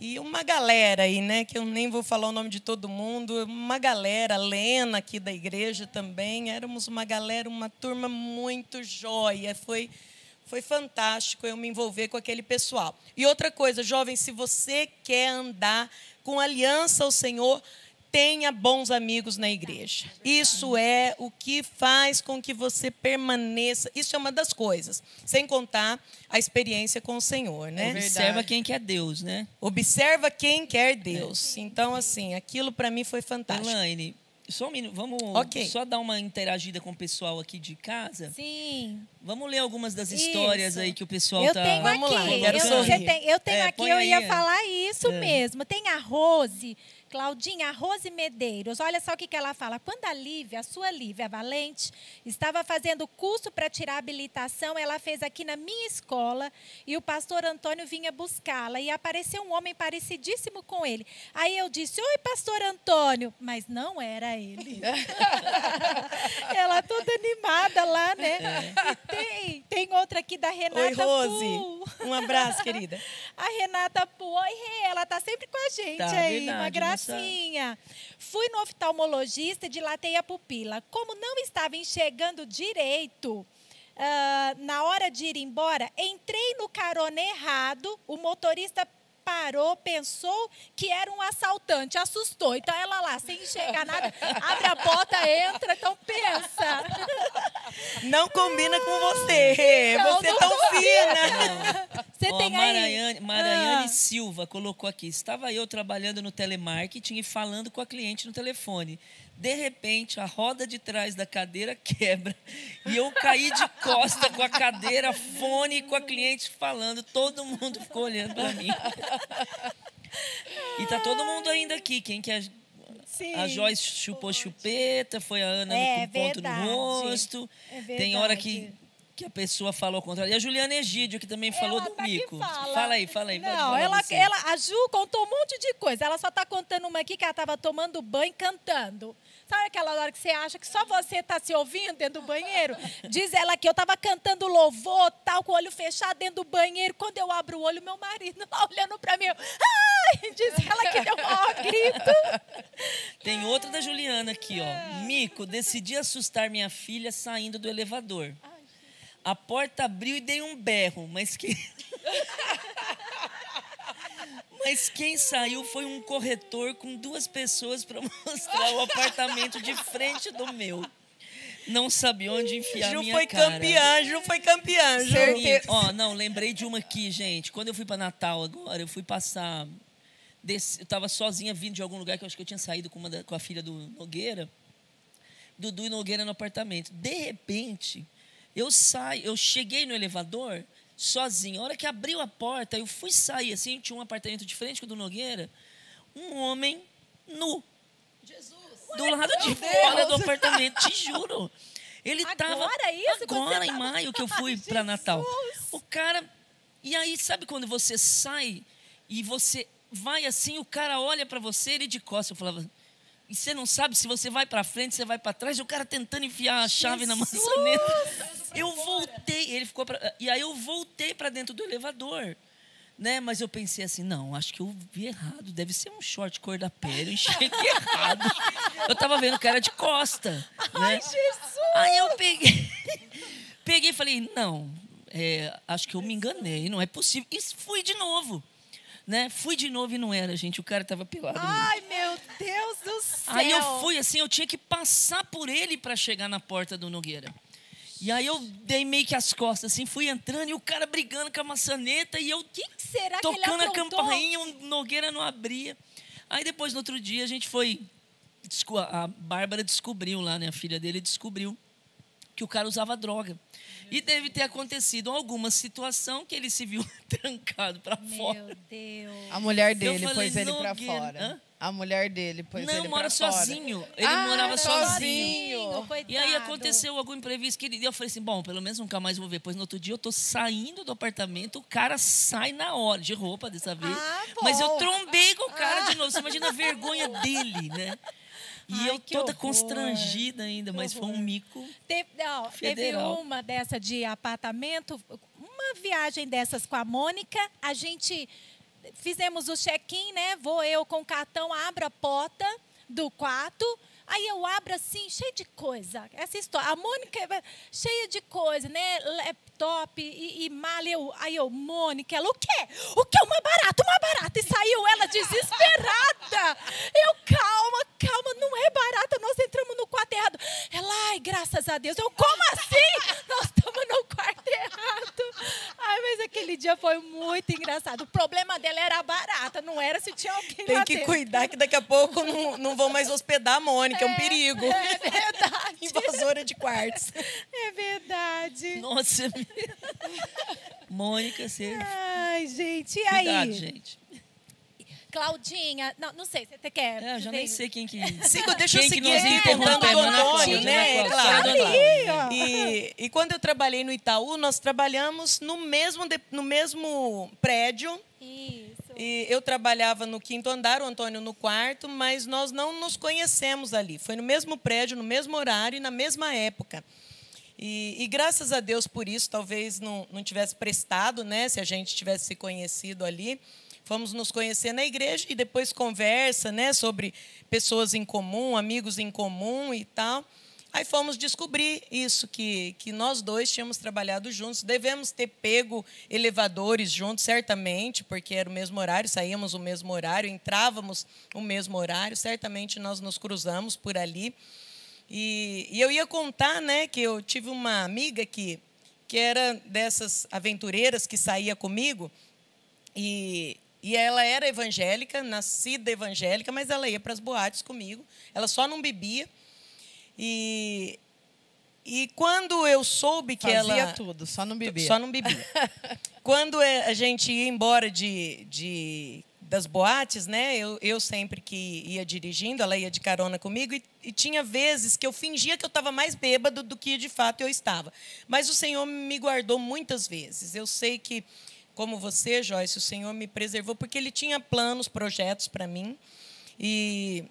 e uma galera aí, né? Que eu nem vou falar o nome de todo mundo. Uma galera, Lena aqui da igreja também. Éramos uma galera, uma turma muito joia. Foi, foi fantástico eu me envolver com aquele pessoal. E outra coisa, jovem, se você quer andar com aliança ao Senhor, tenha bons amigos na igreja. Isso é o que faz com que você permaneça. Isso é uma das coisas. Sem contar a experiência com o Senhor, né? Observa quem que é Deus, né? Observa quem quer Deus. Então, assim, aquilo para mim foi fantástico. Elaine, só um minuto, vamos Ok. só dar uma interagida com o pessoal aqui de casa. Sim. Vamos ler algumas das Isso. histórias aí que o pessoal Eu tá tenho Vamos lá, aqui. eu quero eu, sorrir. você tem- eu tenho É, aqui, eu aí, ia é. falar isso É. mesmo. Tem a Rose, Claudinha, Rose Medeiros. Olha só o que, que ela fala. Quando a Lívia, a sua Lívia Valente, estava fazendo curso para tirar habilitação, ela fez aqui na minha escola e o pastor Antônio vinha buscá-la e apareceu um homem parecidíssimo com ele. Aí eu disse: Oi, pastor Antônio. Mas não era ele. ela toda animada lá, né? E tem, tem outra aqui da Renata Oi, Rose. Pu. Um abraço, querida. A Renata Pu, oi, Rê, ela tá sempre com a gente Tá, aí, verdade, uma gracinha. Fui no oftalmologista e dilatei a pupila. Como não estava enxergando direito, ah, na hora de ir embora, entrei no carona errado, o motorista parou, pensou que era um assaltante, assustou. Então ela lá, sem enxergar nada, abre a porta, entra, então pensa. Não combina com você. Não, você é não tão combina. fina. Você Ó, tem Maranhane, aí... Maranhane Ah. Silva colocou aqui. Estava eu trabalhando no telemarketing e falando com a cliente no telefone. De repente, a roda de trás da cadeira quebra. E eu caí de costa com a cadeira, fone com a cliente falando. Todo mundo ficou olhando para mim. E tá todo mundo ainda aqui. Quem que é? Sim. A Joyce chupou chupeta, foi a Ana É, com ponto verdade. no rosto. É Tem hora que, que a pessoa falou ao contrário. E a Juliana Egídio, que também falou Ela do tá mico. fala. aí, fala aí. Não, ela, ela, a Ju contou um monte de coisa. Ela só está contando uma aqui que ela estava tomando banho cantando. Sabe aquela hora que você acha que só você está se ouvindo dentro do banheiro? Diz ela que eu estava cantando louvor, tal, com o olho fechado dentro do banheiro. Quando eu abro o olho, meu marido lá olhando para mim. eu, Ai, diz ela que deu o maior grito. Tem outra da Juliana aqui, ó. Mico, decidi assustar minha filha saindo do elevador. A porta abriu e dei um berro, mas que. Mas quem saiu foi um corretor com duas pessoas para mostrar o apartamento de frente do meu. Não sabia onde enfiar Ju minha foi cara. campeã, Ju foi campeã, Ju. Ó, não, lembrei de uma aqui, gente. Quando eu fui para Natal agora, eu fui passar. Desse, eu estava sozinha vindo de algum lugar que eu acho que eu tinha saído com, uma da- com a filha do Nogueira. Dudu e Nogueira no apartamento. De repente, eu saio, eu cheguei no elevador sozinho. A hora que abriu a porta, eu fui sair assim, tinha um apartamento de frente com o do Nogueira. Um homem nu. Do lado de fora do apartamento, te juro. Ele tava Agora isso, agora em tava- maio que eu fui para Natal. Jesus. O cara e aí sabe quando você sai e você vai assim, o cara olha para você, ele de costas, eu falava, e você não sabe se você vai para frente, você vai para trás, e o cara tentando enfiar a chave na maçaneta. Eu voltei, ele ficou pra, e aí eu voltei para dentro do elevador. Né? Mas eu pensei assim, não, acho que eu vi errado. Deve ser um short cor da pele. Eu enxerguei errado. Eu tava vendo o cara de costa. Né? Aí eu peguei, peguei e falei, não, é, acho que eu me enganei, não é possível. E fui de novo. Né? Fui de novo e não era, gente. O cara tava pelado. mesmo. Ai, meu Deus do céu. Aí eu fui assim, eu tinha que passar por ele para chegar na porta do Nogueira. E aí eu dei meio que as costas, assim, fui entrando e o cara brigando com a maçaneta e eu que será que ele tocando a campainha, o Nogueira não abria. Aí depois, no outro dia, a gente foi. A Bárbara descobriu lá, né? A filha dele descobriu que o cara usava droga. E deve ter acontecido alguma situação que ele se viu trancado para fora. Meu Deus. A mulher dele falei, pôs ele pra Nogueira, fora. hã? A mulher dele pôs ele Não, pra mora fora. sozinho. Ele Ah, morava era sozinho. sozinho. E aí aconteceu algum imprevisto que ele eu falei assim, bom, pelo menos nunca mais vou ver. Pois no outro dia eu tô saindo do apartamento, o cara sai na hora, de roupa dessa vez. Ah, Mas eu trombei com o cara de novo. Você imagina a vergonha dele, né? E Ai, eu que toda horror. constrangida ainda, mas foi um mico. Teve, não, teve Federal. uma dessa de apartamento, uma viagem dessas com a Mônica, a gente fizemos o check-in, né? Vou eu com o cartão, abro a porta do quarto, aí eu abro assim, cheio de coisa. Essa história, a Mônica é cheia de coisa, né? Laptop e, e mala. Eu, aí eu, Mônica, ela, o quê? O quê? Uma barata, uma barata. E saiu ela desesperada. Eu, calma, calma, não é barata, nós entramos no quarto errado. Ela, ai, graças a Deus. Eu, como assim? Nós estamos no quarto errado. Ai, mas aquele dia foi muito engraçado. O problema dela era a barata, não era se tinha alguém Tem que dentro. cuidar que daqui a pouco não, não vão mais hospedar a Mônica, é um perigo. É verdade. Invasora de quartos. É verdade. Nossa, Mônica, você. Ai, gente, e Cuidado, aí? gente. Claudinha, não, não sei, você quer. É, eu já nem sei quem que. Sigo, deixa eu quem que seguir nos contando do Ana Antônio, né? É Cláudia, claro. E, e quando eu trabalhei no Itaú, nós trabalhamos no mesmo, no mesmo prédio. Isso. E eu trabalhava no quinto andar, o Antônio no quarto, mas nós não nos conhecemos ali. Foi no mesmo prédio, no mesmo horário e na mesma época. E, e graças a Deus por isso, talvez não, não tivesse prestado, né? Se a gente tivesse se conhecido ali. Fomos nos conhecer na igreja e depois conversa, né? Sobre pessoas em comum, amigos em comum e tal. Aí fomos descobrir isso, que, que nós dois tínhamos trabalhado juntos. Devemos ter pego elevadores juntos, certamente, porque era o mesmo horário, saíamos o mesmo horário, entrávamos o mesmo horário. Certamente nós nos cruzamos por ali. E, e eu ia contar né, que eu tive uma amiga que, que era dessas aventureiras que saía comigo. E, e ela era evangélica, nascida evangélica, mas ela ia para as boates comigo. Ela só não bebia. E, e quando eu soube que Fazia ela. tudo, só não bebia. Só não bebia. Quando é, a gente ia embora de, de- das boates, né? Eu, eu sempre que ia dirigindo, ela ia de carona comigo e, e tinha vezes que eu fingia que eu estava mais bêbado do que de fato eu estava. Mas o Senhor me guardou muitas vezes. Eu sei que, como você, Joyce, o Senhor me preservou porque Ele tinha planos, projetos para mim. E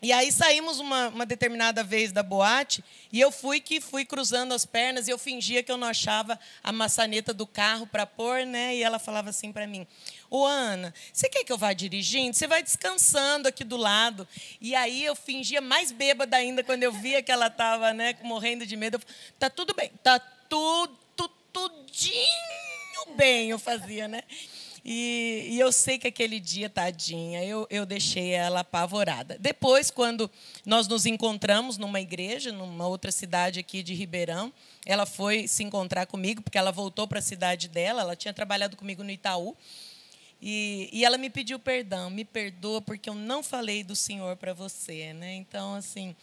E aí saímos uma, uma, determinada vez da boate e eu fui que fui cruzando as pernas e eu fingia que eu não achava a maçaneta do carro para pôr, né? E ela falava assim para mim: "Ô Ana, você quer que eu vá dirigindo? Você vai descansando aqui do lado". E aí eu fingia mais bêbada ainda quando eu via que ela estava, né, morrendo de medo. Eu, tá tudo bem, tá tudo, tudinho bem, eu fazia, né? E, e, eu sei que aquele dia, tadinha, eu, eu deixei ela apavorada. Depois, quando nós nos encontramos numa igreja, numa outra cidade aqui de Ribeirão, ela foi se encontrar comigo, porque ela voltou para a cidade dela, ela tinha trabalhado comigo no Itaú. E, e ela me pediu perdão, me perdoa porque eu não falei do Senhor para você, né? Então, assim,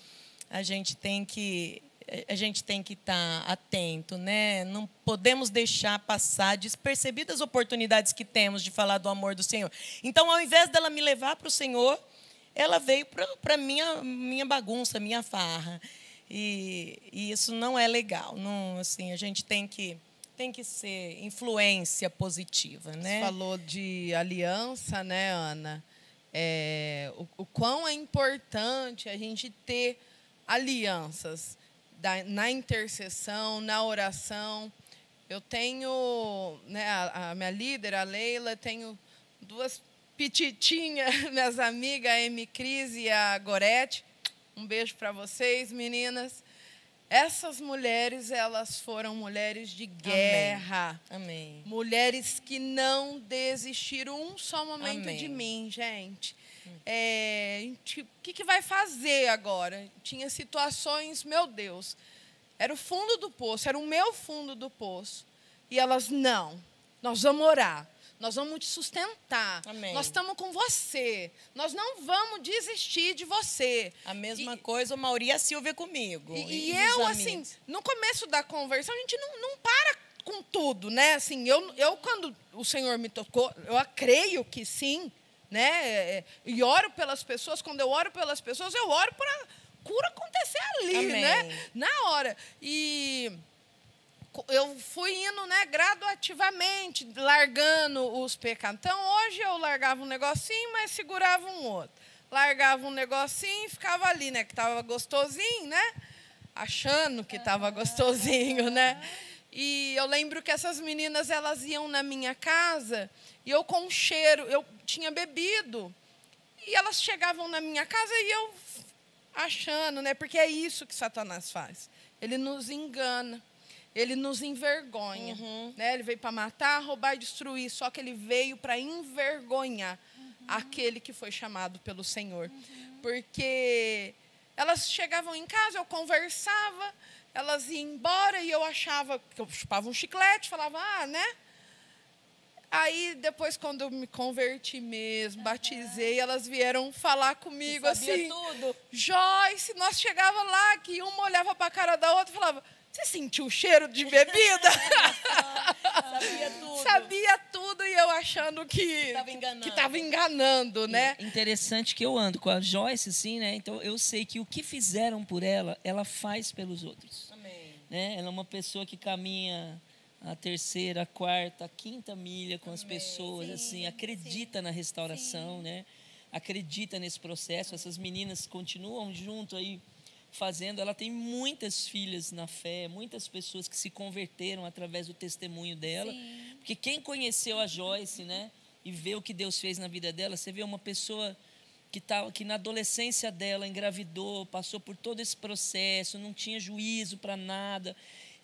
a gente tem que a gente tem que estar tá atento, né? Não podemos deixar passar despercebidas oportunidades que temos de falar do amor do Senhor. Então, ao invés dela me levar para o Senhor, ela veio para minha minha bagunça, minha farra. E, e, isso não é legal. Não, assim, a gente tem que tem que ser influência positiva, né? Você falou de aliança, né, Ana? É, o, o quão é importante a gente ter alianças da, na intercessão, na oração. Eu tenho, né, a, a minha líder, a Leila, tenho duas pititinhas, minhas amigas, a Amy Cris e a Gorete. Um beijo para vocês, meninas. Essas mulheres, elas foram mulheres de guerra. Amém. Amém. Mulheres que não desistiram um só momento Amém. de mim, gente. É, o que, que vai fazer agora? Tinha situações, meu Deus, era o fundo do poço, era o meu fundo do poço. E elas, não, nós vamos orar, nós vamos te sustentar, Amém. nós estamos com você, nós não vamos desistir de você. A mesma e, coisa o Mauri e a Silvia comigo. E, e eu, assim, no começo da conversão, a gente não, não para com tudo, né? Assim, eu, eu, quando o Senhor me tocou, eu creio que sim, né? É, e oro pelas pessoas. Quando eu oro pelas pessoas, eu oro para cura acontecer ali, Amém. né? Na hora. E eu fui indo, né, graduativamente, largando os pecados. Então, hoje eu largava um negocinho, mas segurava um outro. Largava um negocinho e ficava ali, né, que estava gostosinho, né? Achando que estava gostosinho, né? E eu lembro que essas meninas, elas iam na minha casa e eu com cheiro, eu tinha bebido. E elas chegavam na minha casa e eu achando, né? Porque é isso que Satanás faz. Ele nos engana. Ele nos envergonha. Uhum. Né? Ele veio para matar, roubar e destruir. Só que ele veio para envergonhar uhum. aquele que foi chamado pelo Senhor. Uhum. Porque elas chegavam em casa, eu conversava, elas iam embora e eu achava que eu chupava um chiclete, falava, ah, né? Aí, depois, quando eu me converti mesmo, batizei, elas vieram falar comigo assim. tudo. Joyce, nós chegava lá, que uma olhava para a cara da outra e falava: Você sentiu o cheiro de bebida? Sabia tudo. Sabia tudo e eu achando que estava enganando. Que tava enganando, né? Interessante que eu ando com a Joyce, assim, né? Então eu sei que o que fizeram por ela, ela faz pelos outros. Amém. Né? Ela é uma pessoa que caminha a terceira, a quarta, a quinta milha com as pessoas, sim, assim, acredita sim, na restauração, sim. né? Acredita nesse processo. Essas meninas continuam junto aí fazendo. Ela tem muitas filhas na fé, muitas pessoas que se converteram através do testemunho dela. Porque quem conheceu a Joyce, né, e vê o que Deus fez na vida dela, você vê uma pessoa que, tá, que na adolescência dela engravidou, passou por todo esse processo, não tinha juízo para nada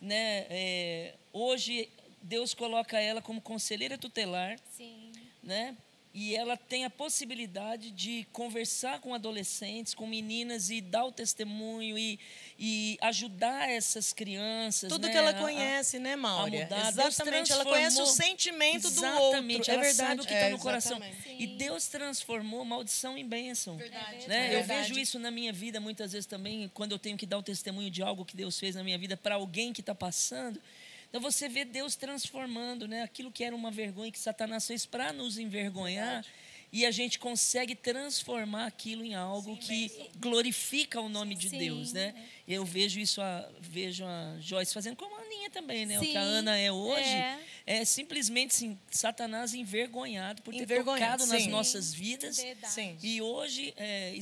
né, é, hoje Deus coloca ela como conselheira tutelar, Sim. né? E ela tem a possibilidade de conversar com adolescentes, com meninas e dar o testemunho e, e ajudar essas crianças. Tudo né? que ela conhece, né, Maura? Exatamente, ela conhece o sentimento Exatamente, do outro. ela é verdade. sabe o que está É, no coração. exatamente. E Deus transformou maldição em bênção. Verdade. Né? É Eu vejo isso na minha vida muitas vezes também, quando eu tenho que dar o testemunho de algo que Deus fez na minha vida para alguém que está passando. Então você vê Deus transformando, né? Aquilo que era uma vergonha que Satanás fez para nos envergonhar. E a gente consegue transformar aquilo em algo que glorifica o nome de Sim, Deus, né? Eu vejo isso, a, vejo a Joyce fazendo como a Aninha também, né? O que a Sim, Ana é hoje é. é, simplesmente assim, Satanás envergonhado por ter Envergonhado, tocado nas sim. nossas vidas. Verdade. Sim. E hoje é,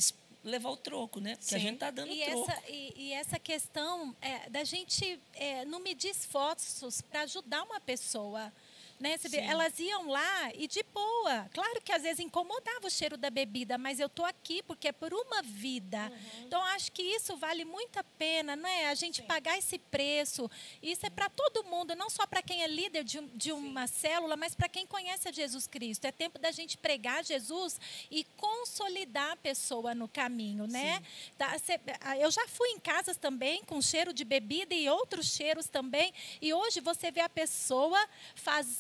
levar o troco, né? Porque a Sim. gente tá dando E troco. essa, e, e essa questão é, da gente é, não medir esforços para ajudar uma pessoa. Né? Você vê, Sim. elas iam lá e de boa. Claro que às vezes incomodava o cheiro da bebida, mas eu estou aqui porque é por uma vida. Então, acho que isso vale muito a pena, não é? A gente pagar esse preço. Isso é para todo mundo, não só para quem é líder de, de uma célula, mas para quem conhece a Jesus Cristo. É tempo da gente pregar Jesus e consolidar a pessoa no caminho, né? Tá, ah, eu já fui em casas também com cheiro de bebida e outros cheiros também. E hoje você vê a pessoa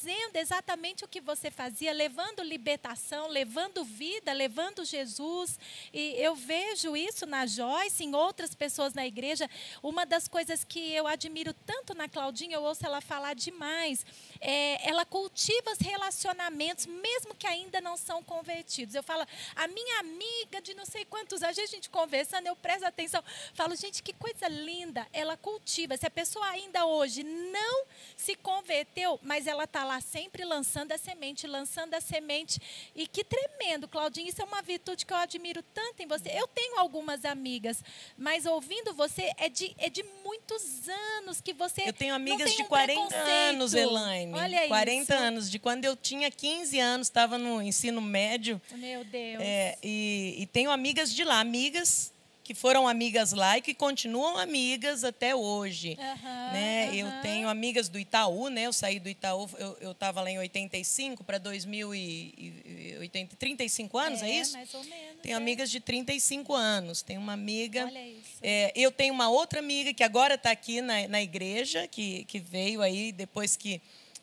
fazendo exatamente o que você fazia, levando libertação, levando vida, levando Jesus. E eu vejo isso na Joyce, em outras pessoas na igreja. Uma das coisas que eu admiro tanto na Claudinha, eu ouço ela falar demais, é, ela cultiva os relacionamentos, mesmo que ainda não são convertidos. Eu falo, a minha amiga de não sei quantos anos, a gente conversando, eu presto atenção, falo, gente, que coisa linda, ela cultiva. Se a pessoa ainda hoje não se converteu, mas ela está lá sempre lançando a semente, lançando a semente. E que tremendo, Claudinha, isso é uma virtude que eu admiro tanto em você. Eu tenho algumas amigas, mas ouvindo você, é de, é de muitos anos que você. Eu tenho amigas de um 40 preconceito. anos, Elaine. Olha 40 isso. anos, de quando eu tinha 15 anos, estava no ensino médio. Meu Deus. É, e, e tenho amigas de lá, amigas que foram amigas lá e que continuam amigas até hoje. Aham, né? Eu aham. tenho amigas do Itaú, né? Eu saí do Itaú, eu estava lá em 85 para 2080, 35 anos, é, isso? Mais ou menos. Tenho é. amigas de 35 anos. Tenho uma amiga. Olha isso. É, eu tenho uma outra amiga que agora está aqui na, na igreja, que, que veio aí depois que.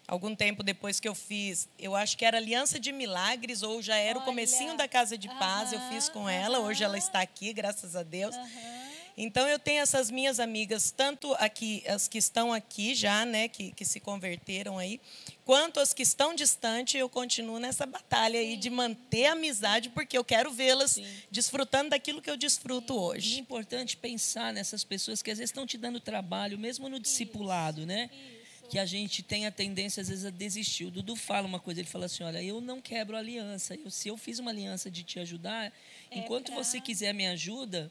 Algum tempo depois que eu fiz, eu acho que era Aliança de Milagres, ou já era o Olha. comecinho da Casa de Paz, eu Aham, fiz com ela. Hoje ela está aqui, graças a Deus. Aham. Então eu tenho essas minhas amigas, tanto aqui, as que estão aqui já, né, que, que se converteram aí, quanto as que estão distante, eu continuo nessa batalha aí de manter a amizade, porque eu quero vê-las desfrutando daquilo que eu desfruto é hoje. importante pensar nessas pessoas que às vezes estão te dando trabalho, mesmo no discipulado, né? Que a gente tem a tendência, às vezes, a desistir. O Dudu fala uma coisa, ele fala assim, olha, eu não quebro aliança. Eu, se eu fiz uma aliança de te ajudar, É enquanto pra- você quiser me ajuda,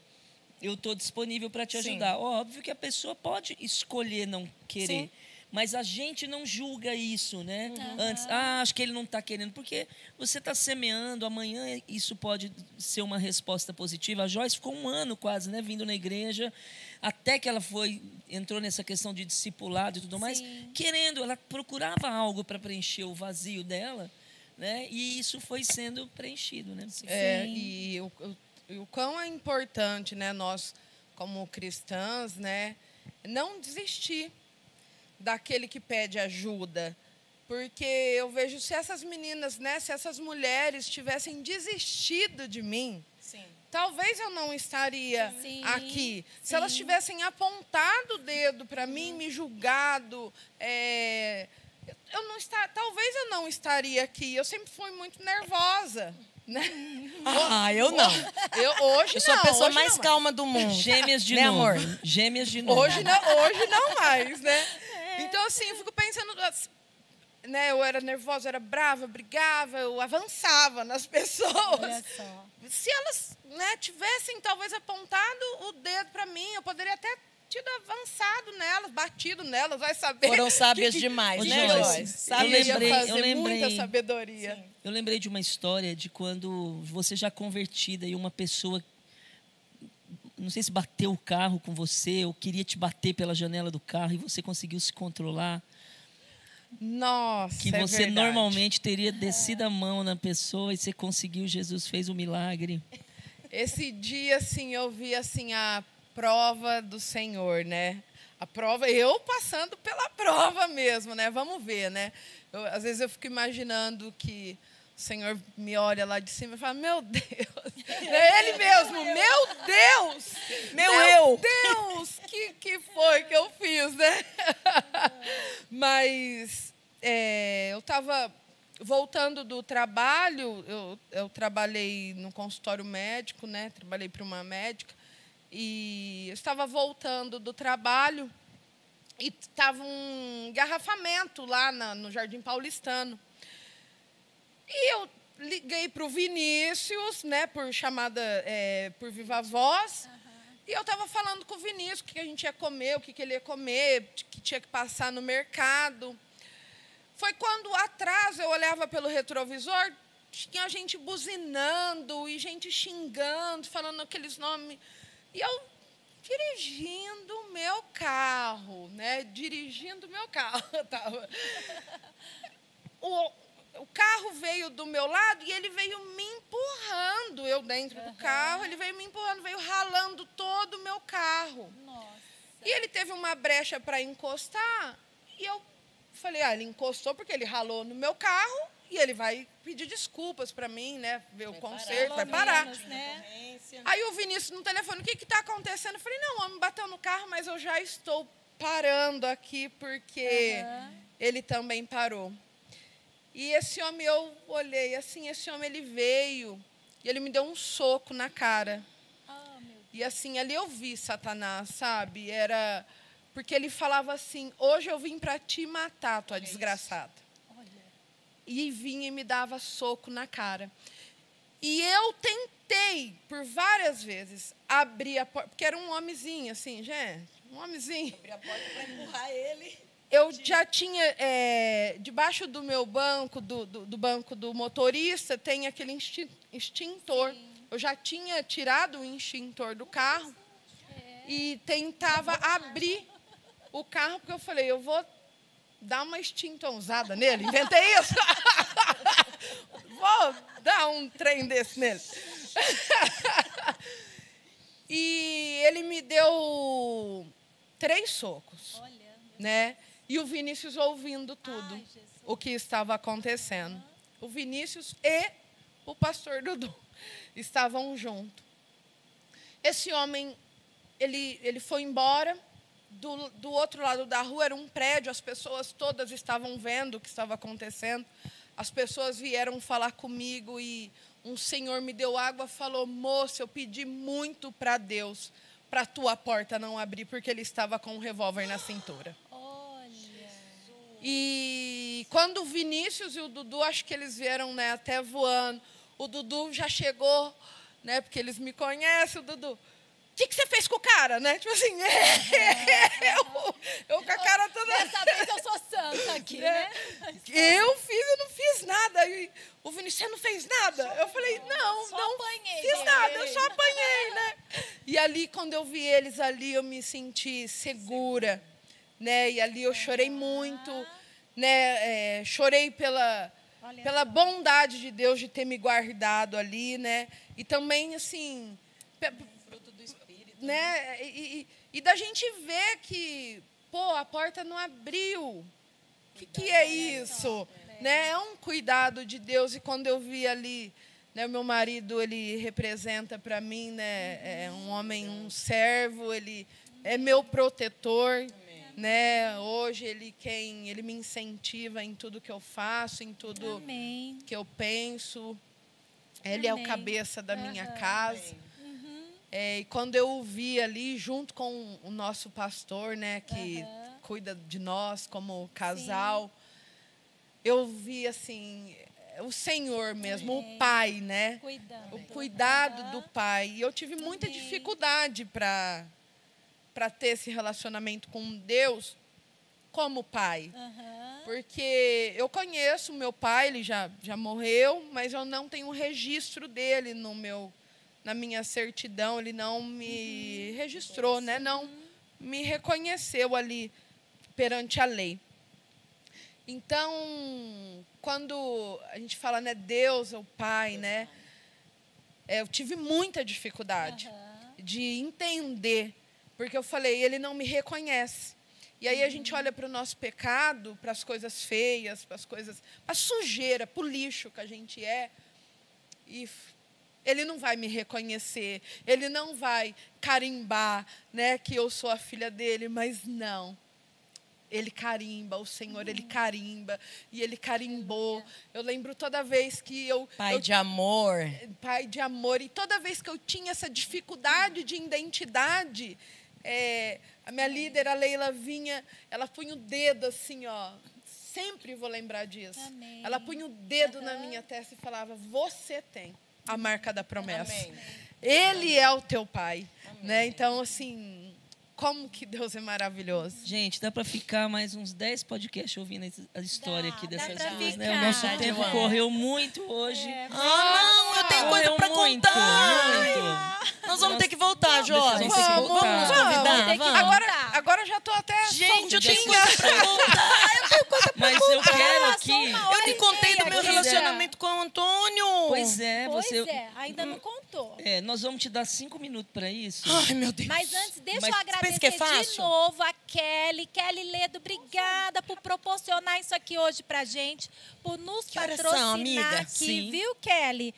eu estou disponível para te Sim. ajudar. Óbvio que a pessoa pode escolher não querer. Sim. Mas a gente não julga isso, né? Uhum. Antes, ah, acho que ele não está querendo, porque você está semeando, amanhã isso pode ser uma resposta positiva. A Joyce ficou um ano quase, né, vindo na igreja, até que ela foi, entrou nessa questão de discipulado e tudo mais, Sim. querendo, ela procurava algo para preencher o vazio dela, né? E isso foi sendo preenchido, né? É, Sim. e o, o, o quão é importante, né, nós como cristãs, né, não desistir daquele que pede ajuda. Porque eu vejo se essas meninas, né, se essas mulheres tivessem desistido de mim, Sim. talvez eu não estaria Sim, aqui. Se sim. elas tivessem apontado o dedo para mim, me julgado, é, eu não está, talvez eu não estaria aqui. Eu sempre fui muito nervosa, né? Ah, eu não. Eu hoje Eu sou a pessoa mais não, calma do mundo. Gêmeas de Né, novo. amor? Gêmeas de novo. Hoje não, hoje não mais, né? Então assim, eu fico pensando, né? Eu era nervosa, eu era brava, brigava, eu avançava nas pessoas. Olha só. se elas né, tivessem talvez apontado o dedo para mim, eu poderia até tido avançado nelas, batido nelas, vai saber. Foram sábias que- demais, né, Joyce, eu lembrei- eu muita lembrei. sabedoria. Eu lembrei de uma história de quando você já convertida e uma pessoa, não sei se bateu o carro com você ou queria te bater pela janela do carro e você conseguiu se controlar, Nossa, que é você verdade. normalmente teria descido a mão na pessoa e você conseguiu, Jesus fez o milagre. Esse dia, assim, eu vi assim a prova do Senhor, né? A prova, eu passando pela prova mesmo, né? Vamos ver, né? Eu, às vezes eu fico imaginando que o Senhor me olha lá de cima e fala: Meu Deus, é Ele mesmo, meu Deus, Meu eu. Deus, que que foi que eu fiz, né? Mas é, eu estava voltando do trabalho, eu, eu trabalhei no consultório médico, né? Trabalhei para uma médica e eu estava voltando do trabalho e estava um engarrafamento lá na- no Jardim Paulistano. E eu liguei para o Vinícius, né, por chamada é, por viva voz. E eu estava falando com o Vinícius o que a gente ia comer, o que ele ia comer, que tinha que passar no mercado. Foi quando atrás eu olhava pelo retrovisor, tinha gente buzinando e gente xingando, falando aqueles nomes. E eu dirigindo o meu carro, né? Dirigindo o meu carro. Tava. O, o carro veio do meu lado e ele veio me empurrando, eu dentro uhum. do carro, ele veio me empurrando, veio ralando todo o meu carro. Nossa. E ele teve uma brecha para encostar e eu falei, ah, ele encostou porque ele ralou no meu carro e ele vai pedir desculpas para mim, né? Ver o conserto, vai parar. Menos, né? Aí o Vinícius no telefone, o que está acontecendo? Eu falei, não, o homem bateu no carro, mas eu já estou parando aqui porque uhum. ele também parou. E esse homem, eu olhei assim, esse homem ele veio e ele me deu um soco na cara. Oh, e assim, ali eu vi Satanás, sabe? Era porque ele falava assim: "Hoje eu vim para te matar, tua desgraçada". E vinha e me dava soco na cara. E eu tentei por várias vezes abrir a porta, porque era um homenzinho assim, gente, um homenzinho. Abrir a porta para empurrar ele eu já tinha, é, debaixo do meu banco, do, do, do, banco do motorista, tem aquele extintor. Sim. Eu já tinha tirado o extintor do carro é. e tentava abrir o carro, porque eu falei, eu vou dar uma extintonzada nele. Inventei isso. vou dar um trem desse nele. e ele me deu três socos. Olha, né? E o Vinícius ouvindo tudo Ai, o que estava acontecendo. O Vinícius e o pastor Dudu estavam juntos. Esse homem, ele, ele foi embora. Do, do outro lado da rua era um prédio, as pessoas todas estavam vendo o que estava acontecendo. As pessoas vieram falar comigo e um senhor me deu água, falou: "Moça, eu pedi muito para Deus para a tua porta não abrir porque ele estava com um revólver na cintura". E quando o Vinícius e o Dudu, acho que eles vieram né, até voando, o Dudu já chegou, né, porque eles me conhecem, o Dudu. O que, que você fez com o cara, né? Tipo assim, é, eu, eu com a cara toda. Dessa vez eu sou santa aqui, né? Eu fiz, eu não fiz nada. E o Vinícius, você não fez nada? Eu falei, não, só não apanhei, fiz nada, eu só apanhei, né? E ali, quando eu vi eles ali, eu me senti segura, né? E ali eu chorei muito né, é, chorei pela, pela bondade de Deus de ter me guardado ali, né? E também, assim... Fruto do Espírito. Né? E, e, e da gente ver que, pô, a porta não abriu. O que, que é isso? Né? É um cuidado de Deus. E quando eu vi ali... Né, o meu marido ele representa para mim né, é um homem um servo ele é meu protetor né? Hoje ele quem ele me incentiva em tudo que eu faço, em tudo Amém. que eu penso. Ele Amém. é o cabeça da uhum. minha casa. Uhum. É, e quando eu o vi ali junto com o nosso pastor, né, que uhum. cuida de nós como casal, Sim. eu vi assim o Senhor mesmo, Amém. o Pai, né? O cuidado do Pai. E eu tive muita dificuldade para para ter esse relacionamento com Deus como pai. Uhum. Porque eu conheço meu pai, ele já, já morreu, mas eu não tenho registro dele no meu na minha certidão, ele não me uhum. registrou, né? Não me reconheceu ali perante a lei. Então, quando a gente fala, né, Deus é o Pai, né? É, eu tive muita dificuldade uhum. de entender porque eu falei, ele não me reconhece. E aí a gente olha para o nosso pecado, para as coisas feias, para as coisas, para a sujeira, para o lixo que a gente é, e ele não vai me reconhecer, ele não vai carimbar, né, que eu sou a filha dele, mas não. Ele carimba, o Senhor, ele carimba, e ele carimbou. Eu lembro toda vez que eu. Pai eu, de amor. Pai de amor. E toda vez que eu tinha essa dificuldade de identidade, é, a minha líder, a Leila, vinha, ela punha o dedo assim, ó. sempre vou lembrar disso. Amém. Ela punha o dedo na minha testa e falava: Você tem a marca da promessa. Amém. Ele é o teu pai. Né? Então, assim, como que Deus é maravilhoso. Gente, dá para ficar mais uns 10 podcasts ouvindo a história Dá, aqui dá dessas duas, né? O nosso Verdade, tempo correu muito hoje. É, Ah, não, eu tenho coisa Correu pra muito, contar. muito. Nós vamos ter que voltar, Joyce. Vamos ter que Vamos, Vamos que Vamos. Agora, agora eu já tô até. Gente, eu tenho coisa pra contar. Mas eu quero aqui. Eu e nem contei do meu aqui. relacionamento com o Antônio. Pois é, Pois você. é, ainda não contou. É, nós vamos te dar cinco minutos para isso. Ai, meu Deus. Mas antes, deixa Mas eu pensa que agradecer é de novo a Kelly. Kelly Ledo, obrigada por proporcionar isso aqui hoje pra gente, por nos Que horas são, patrocinar amiga? aqui, Sim. viu, Kelly?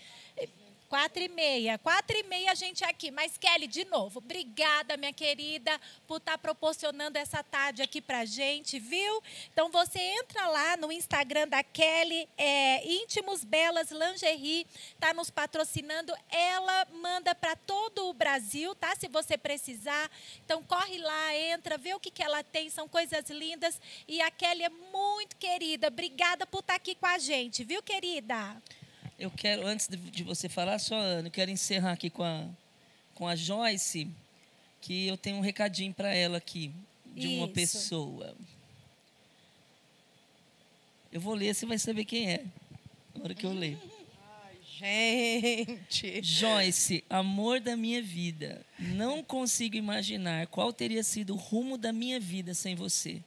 Quatro e meia. Quatro e meia a gente aqui. Mas, Kelly, de novo, obrigada, minha querida, por estar proporcionando essa tarde aqui pra gente, viu? Então, você entra lá no Instagram da Kelly, é, Íntimos Belas Lingerie, tá nos patrocinando. Ela manda para todo o Brasil, tá? Se você precisar. Então, corre lá, entra, vê o que, que ela tem. São coisas lindas. E a Kelly é muito querida. Obrigada por estar aqui com a gente, viu, querida? Eu quero, antes de, você falar, só, Ana, eu quero encerrar aqui com a, com a Joyce, que eu tenho um recadinho para ela aqui, de uma Isso. pessoa. Eu vou ler, você vai saber quem é, na hora que eu ler. Gente. Joyce, amor da minha vida, não consigo imaginar qual teria sido o rumo da minha vida sem você.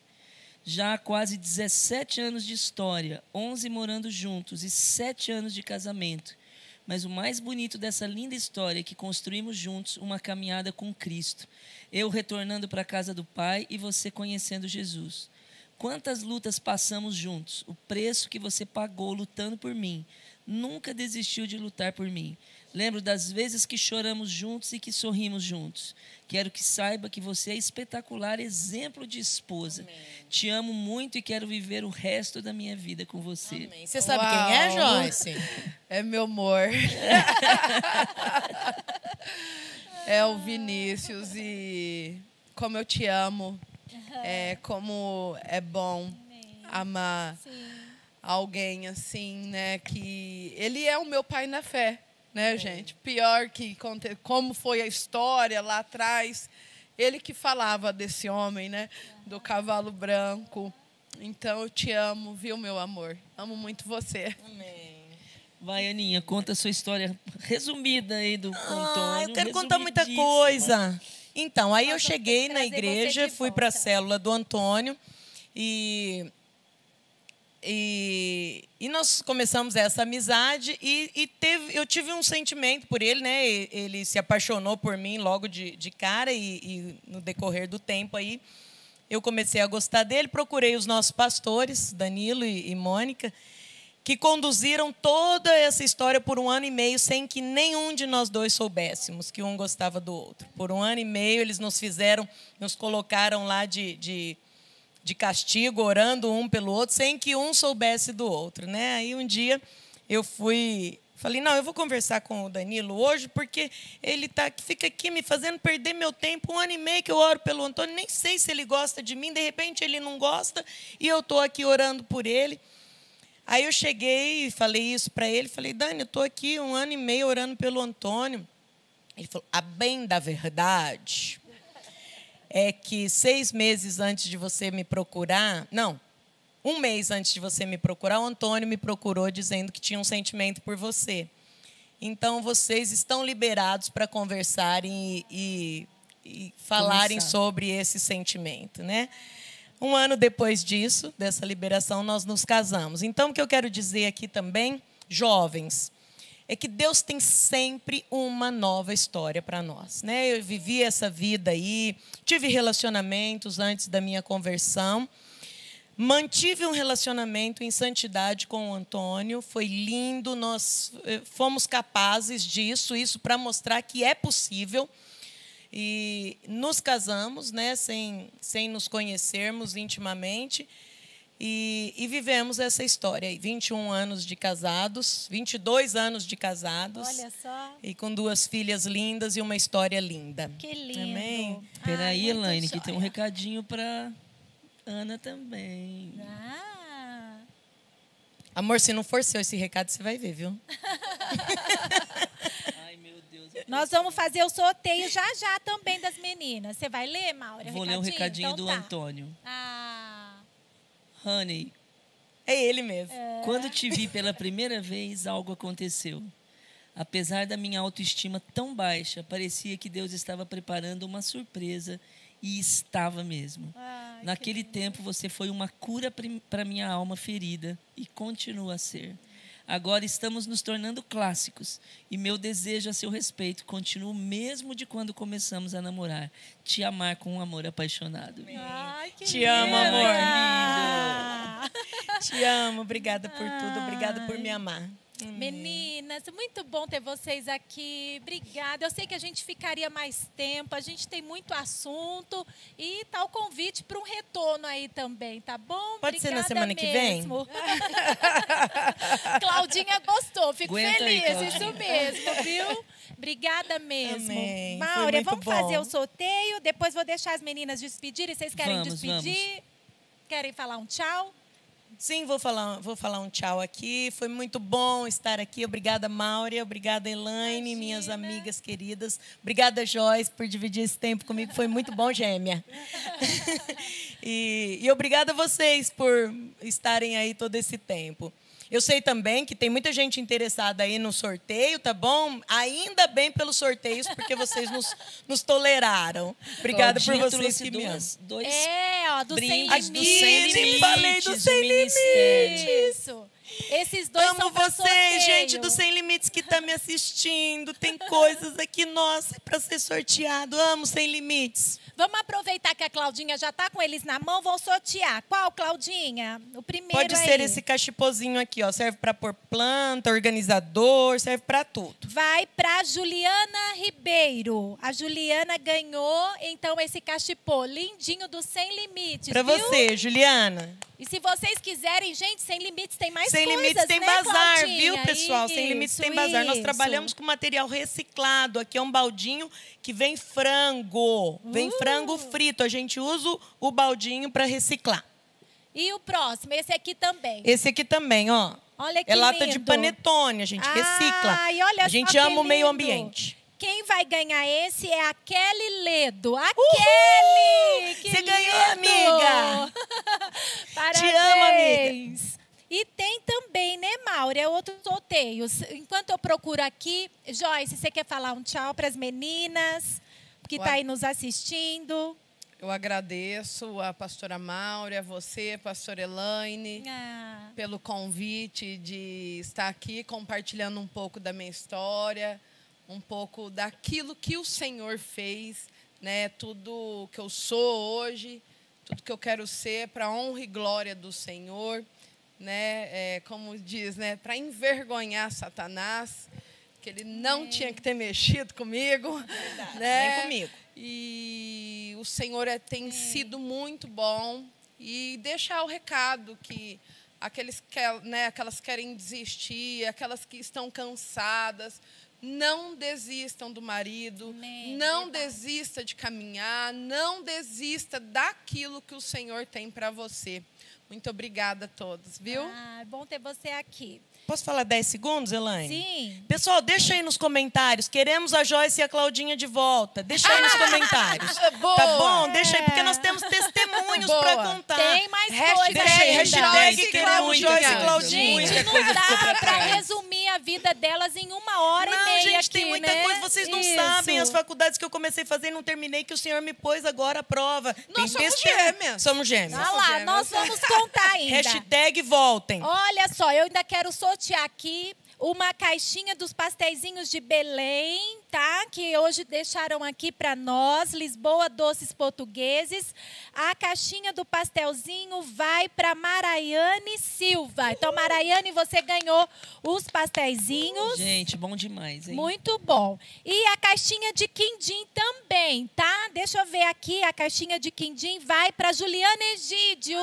Já há quase 17 anos de história, 11 morando juntos e 7 anos de casamento. Mas o mais bonito dessa linda história é que construímos juntos uma caminhada com Cristo. Eu retornando para a casa do Pai e você conhecendo Jesus. Quantas lutas passamos juntos, o preço que você pagou lutando por mim. Nunca desistiu de lutar por mim. Lembro das vezes que choramos juntos e que sorrimos juntos. Quero que saiba que você é espetacular exemplo de esposa. Te amo muito e quero viver o resto da minha vida com você. Você sabe quem é, Uau. Joyce? É meu amor. é o Vinícius e como eu te amo. É como é bom amar alguém assim, né, que ele é o meu pai na fé, né, gente? Pior que conte- como foi a história lá atrás, ele que falava desse homem, né, do cavalo branco. Então eu te amo, viu, meu amor? Amo muito você. Vai, Aninha, conta a sua história resumida aí do Antônio. Ah, eu quero contar muita coisa. Então, aí eu cheguei na igreja, fui para a célula do Antônio e, e, e nós começamos essa amizade e, e teve, eu tive um sentimento por ele, né? Ele se apaixonou por mim logo de, de cara e, e no decorrer do tempo aí eu comecei a gostar dele. Procurei os nossos pastores, Danilo e, e Mônica, que conduziram toda essa história por um ano e meio sem que nenhum de nós dois soubéssemos que um gostava do outro. Por um ano e meio eles nos fizeram, nos colocaram lá de, de, de castigo, orando um pelo outro, sem que um soubesse do outro. Né? Aí um dia eu fui. Falei, não, eu vou conversar com o Danilo hoje, porque ele tá, fica aqui me fazendo perder meu tempo. Um ano e meio que eu oro pelo Antônio, nem sei se ele gosta de mim, de repente ele não gosta, e eu estou aqui orando por ele. Aí eu cheguei e falei isso para ele. Falei, Dani, eu estou aqui um ano e meio orando pelo Antônio. Ele falou, a bem da verdade é que seis meses antes de você me procurar, não, um mês antes de você me procurar, o Antônio me procurou dizendo que tinha um sentimento por você. Então vocês estão liberados para conversarem e, e, e falarem Conversar. sobre esse sentimento, né? Um ano depois disso, dessa liberação, nós nos casamos. Então, o que eu quero dizer aqui também, jovens, é que Deus tem sempre uma nova história para nós. Né? Eu vivi essa vida aí, tive relacionamentos antes da minha conversão, mantive um relacionamento em santidade com o Antônio, foi lindo, nós eh, fomos capazes disso, isso para mostrar que é possível. E nos casamos, né, sem, sem nos conhecermos intimamente. E, e vivemos essa história aí. 21 anos de casados, 22 anos de casados. Olha só, E com duas filhas lindas e uma história linda. que lindo. Amém. Peraí, Elaine, que tem um recadinho para Ana também. Ah, Amor, se não for seu esse recado, você vai ver, viu? Ai, meu Deus. Nós vamos fazer o sorteio já já também das meninas. Você vai ler, Maura? Vou ler um recadinho Então do tá. Antônio. Ah, Honey, É ele mesmo. Quando te vi pela primeira vez, algo aconteceu. Apesar da minha autoestima tão baixa, parecia que Deus estava preparando uma surpresa e estava mesmo. Naquele tempo, você foi uma cura para minha alma ferida e continua a ser. Agora estamos nos tornando clássicos e meu desejo a seu respeito continua o mesmo de quando começamos a namorar. Te amar com um amor apaixonado. Ai, que Te amo, linda. amor. Ah. Te amo, obrigada por tudo, obrigada por me amar. Meninas, muito bom ter vocês aqui. Obrigada. Eu sei que a gente ficaria mais tempo, a gente tem muito assunto e tá o convite para um retorno aí também, tá bom? Pode ser na Obrigada semana que vem? mesmo. Claudinha gostou, fico Aguenta aí, feliz, Claudinha. isso mesmo, viu? Obrigada mesmo. Amém. Maura, vamos bom. fazer o sorteio, depois vou deixar as meninas despedirem. Vocês querem Vamos, despedir? Querem falar um tchau? Sim, vou falar, vou falar um tchau aqui. Foi muito bom estar aqui. Obrigada, Maura. Obrigada, Elaine, minhas amigas queridas. Obrigada, Joyce, por dividir esse tempo comigo. Foi muito bom, gêmea. e, e obrigada a vocês por estarem aí todo esse tempo. Eu sei também que tem muita gente interessada aí no sorteio, tá bom? Ainda bem pelos sorteios, porque vocês nos, nos toleraram. Obrigada por Claudinha vocês que me duas, dois É, ó, do Sem brindes do Limites. Sem Aqui, Limites. falei do Sem Ministério. Isso. Esses dois Amo são sorteio. gente do Sem Limites que está me assistindo. Tem coisas aqui, nossa, para ser sorteado. Amo Sem Limites. Vamos aproveitar que a Claudinha já tá com eles na mão, vão sortear. Qual, Claudinha? O primeiro Pode aí. ser esse cachipozinho aqui, ó. Serve para pôr planta, organizador, serve para tudo. Vai para Juliana Ribeiro. A Juliana ganhou, então, esse cachipô lindinho do Sem Limites, Para você, Juliana. E se vocês quiserem, gente, Sem Limites tem mais Sem coisas, Limites tem né, bazar, Claudinha? viu, pessoal? Sem Limites Isso, tem bazar. Nós isso. trabalhamos com material reciclado. Aqui é um baldinho que vem frango. Vem Uh! frango frito. A gente usa o baldinho para reciclar. E o próximo, esse aqui também. Esse aqui também, ó. Olha que é lata de lindo. panetone, a gente recicla. Ai, olha a gente ama o meio ambiente. Quem vai ganhar esse é a Kelly Ledo. A Kelly! Que Você ganhou, lindo! amiga! Parabéns! Te amo, amiga! E tem também, né, Mauro? É outros sorteios. Enquanto eu procuro aqui, Joyce, você quer falar um tchau para as meninas que estão aí nos assistindo? Eu agradeço a pastora Maura, a você, pastora Elaine, Ah, pelo convite de estar aqui compartilhando um pouco da minha história, um pouco daquilo que o Senhor fez, né? Tudo que eu sou hoje, tudo que eu quero ser para a honra e glória do Senhor, né? É, como diz, né? Para envergonhar Satanás, que ele não tinha que ter mexido comigo, né? Nem comigo. E o Senhor é- tem sido muito bom. E deixar o recado que aqueles que, né, aquelas que querem desistir, aquelas que estão cansadas, não desistam do marido, Amém, não verdade. desista de caminhar, não desista daquilo que o Senhor tem para você. Muito obrigada a todos, viu? ah, é bom ter você aqui. Posso falar 10 segundos, Elaine? Sim. Pessoal, deixa aí nos comentários. Queremos a Joyce e a Claudinha de volta. Deixa aí nos comentários. Boa! Tá bom? Deixa aí, porque nós temos testemunhos para contar. Tem mais Hashtag coisa Deixa aí, hashtag Joyce e queremos Claudinha. Joyce e Claudinha. Gente, não dá pra para resumir a vida delas em uma hora Não, e meia gente, aqui, tem muita né? coisa. Vocês não Isso. sabem as faculdades que eu comecei a fazer e não terminei, que o senhor me pôs agora à prova. Nós tem somos testemunho. gêmeas. Somos gêmeas. Ah lá, gêmeas. nós vamos contar ainda. Hashtag voltem. Olha só, eu ainda quero sortear aqui uma caixinha dos pastéisinhos de Belém, tá? Que hoje deixaram aqui para nós, Lisboa Doces Portugueses. A caixinha do pastelzinho vai para Maraiane Silva. Então, Maraiane, você ganhou os pastéisinhos. Gente, bom demais, hein? Muito bom. E a caixinha de quindim também, tá? Deixa eu ver aqui. A caixinha de quindim vai para Juliana Egídio.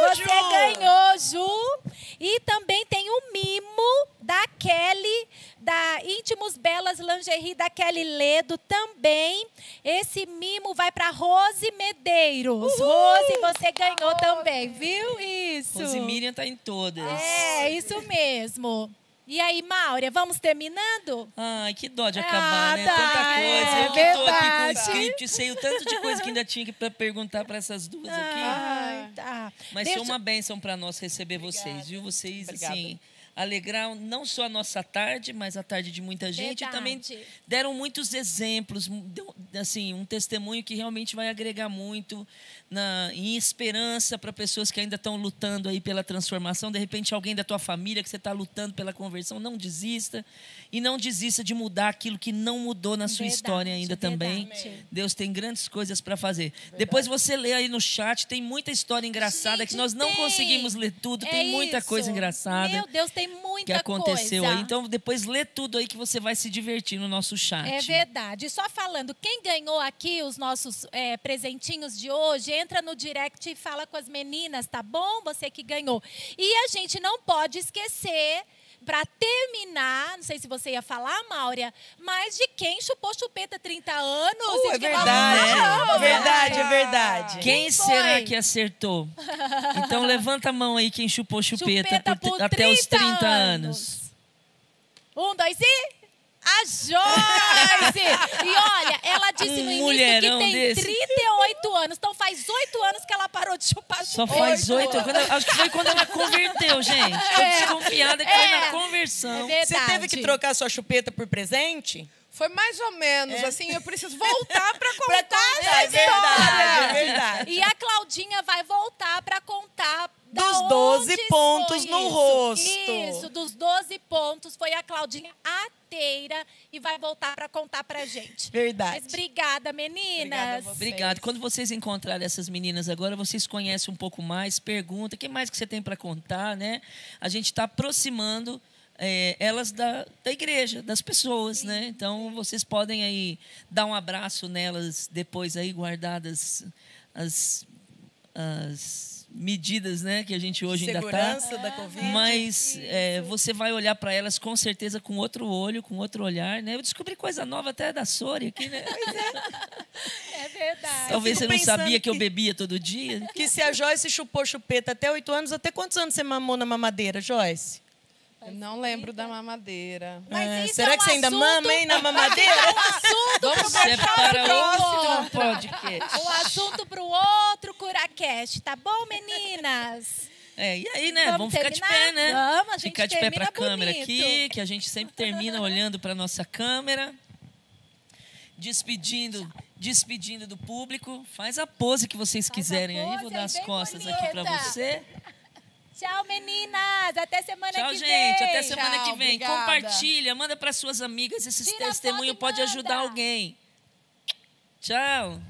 Você Ju! ganhou, Ju. E também tem o mimo da Kelly, da Íntimos Belas Lingerie da Kelly Ledo também. Esse mimo vai para Rose Medeiros. Rose, você ganhou também, viu? Isso. Rose Miriam tá em todas. É, isso mesmo. E aí, Maura, vamos terminando? Ai, que dó de Ah, acabar, né? tá, Tanta coisa. é eu que tô aqui com o script, sei o tanto de coisa que ainda tinha que pra perguntar para essas duas aqui. Ai, tá. Mas Deixa- foi uma bênção para nós receber vocês, viu? Vocês, Obrigada. assim, alegraram não só a nossa tarde, mas a tarde de muita gente. E também deram muitos exemplos, assim, um testemunho que realmente vai agregar muito na, em esperança para pessoas que ainda estão lutando aí pela transformação. De repente, alguém da tua família que você está lutando pela conversão, não desista. E não desista de mudar aquilo que não mudou na sua Verdade, história ainda também. verdade. Deus tem grandes coisas para fazer. Depois você lê aí no chat, tem muita história engraçada Gente, que nós não tem. conseguimos ler tudo. É tem muita isso. coisa engraçada Meu Deus, tem muita que aconteceu coisa. aí. Então depois lê tudo aí que você vai se divertir no nosso chat. É verdade. Só falando, quem ganhou aqui os nossos é, presentinhos de hoje, entra no direct e fala com as meninas, tá bom? Você que ganhou. E a gente não pode esquecer. Para terminar, não sei se você ia falar, Máurea, mas de quem chupou chupeta 30 anos? Uh, e é verdade, é verdade, é verdade. Quem, Quem será que acertou? Então levanta a mão aí quem chupou chupeta, Chupeta por- por até os 30 30 anos. anos. Um, dois e. A Joyce! e olha, ela disse Um no início que tem desse. 38 anos. Então faz 8 anos que ela parou de chupar Só chupeta. faz oito. quando- Acho que foi quando ela converteu, gente. Tô É. desconfiada que foi É. na conversão. É Você teve que trocar sua chupeta por presente? Foi mais ou menos, assim, eu preciso voltar para Pra contar contar, é essa história. verdade, é verdade. E a Claudinha vai voltar para contar da Dos onde 12 pontos no isso. rosto. Isso, dos 12 pontos foi a Claudinha ateira e vai voltar para contar pra gente. Verdade. Mas obrigada, meninas. Obrigada. Quando vocês encontrarem essas meninas agora, vocês conhecem um pouco mais, pergunta, o que mais que você tem para contar, né? A gente está aproximando é, elas da, da igreja, das pessoas, né? Então vocês podem aí dar um abraço nelas depois aí guardadas as, as medidas, né? Que a gente hoje ainda está. Segurança da Covid. Mas é, você vai olhar para elas com certeza com outro olho, com outro olhar, né? Eu descobri coisa nova até da Sori aqui, né? É verdade. Talvez você não sabia que eu que- bebia todo dia. Que se a Joyce chupou chupeta até 8 anos, até quantos anos você mamou na mamadeira, Joyce? Eu não lembro da mamadeira. Mas É, isso será é um que você ainda assunto- mama, hein, na mamadeira? Um assunto Vamos pro ser para próximo. outro podcast. Um assunto pro outro CuraCast, tá bom, meninas? É, e aí, né? Vamos Vamos, ficar de pé, né? Vamos, a gente ficar de pé para a termina câmera bonito. aqui, que a gente sempre termina olhando para nossa câmera. Despedindo, despedindo do público. Faz a pose que vocês Faz quiserem aí. Vou dar as costas aqui para bonita. você. Tchau, meninas. Até semana Tchau, que vem. gente. Até semana Tchau, que vem. obrigada. Compartilha, manda para suas amigas. Esse Tira testemunho pode ajudar manda. alguém. Tchau.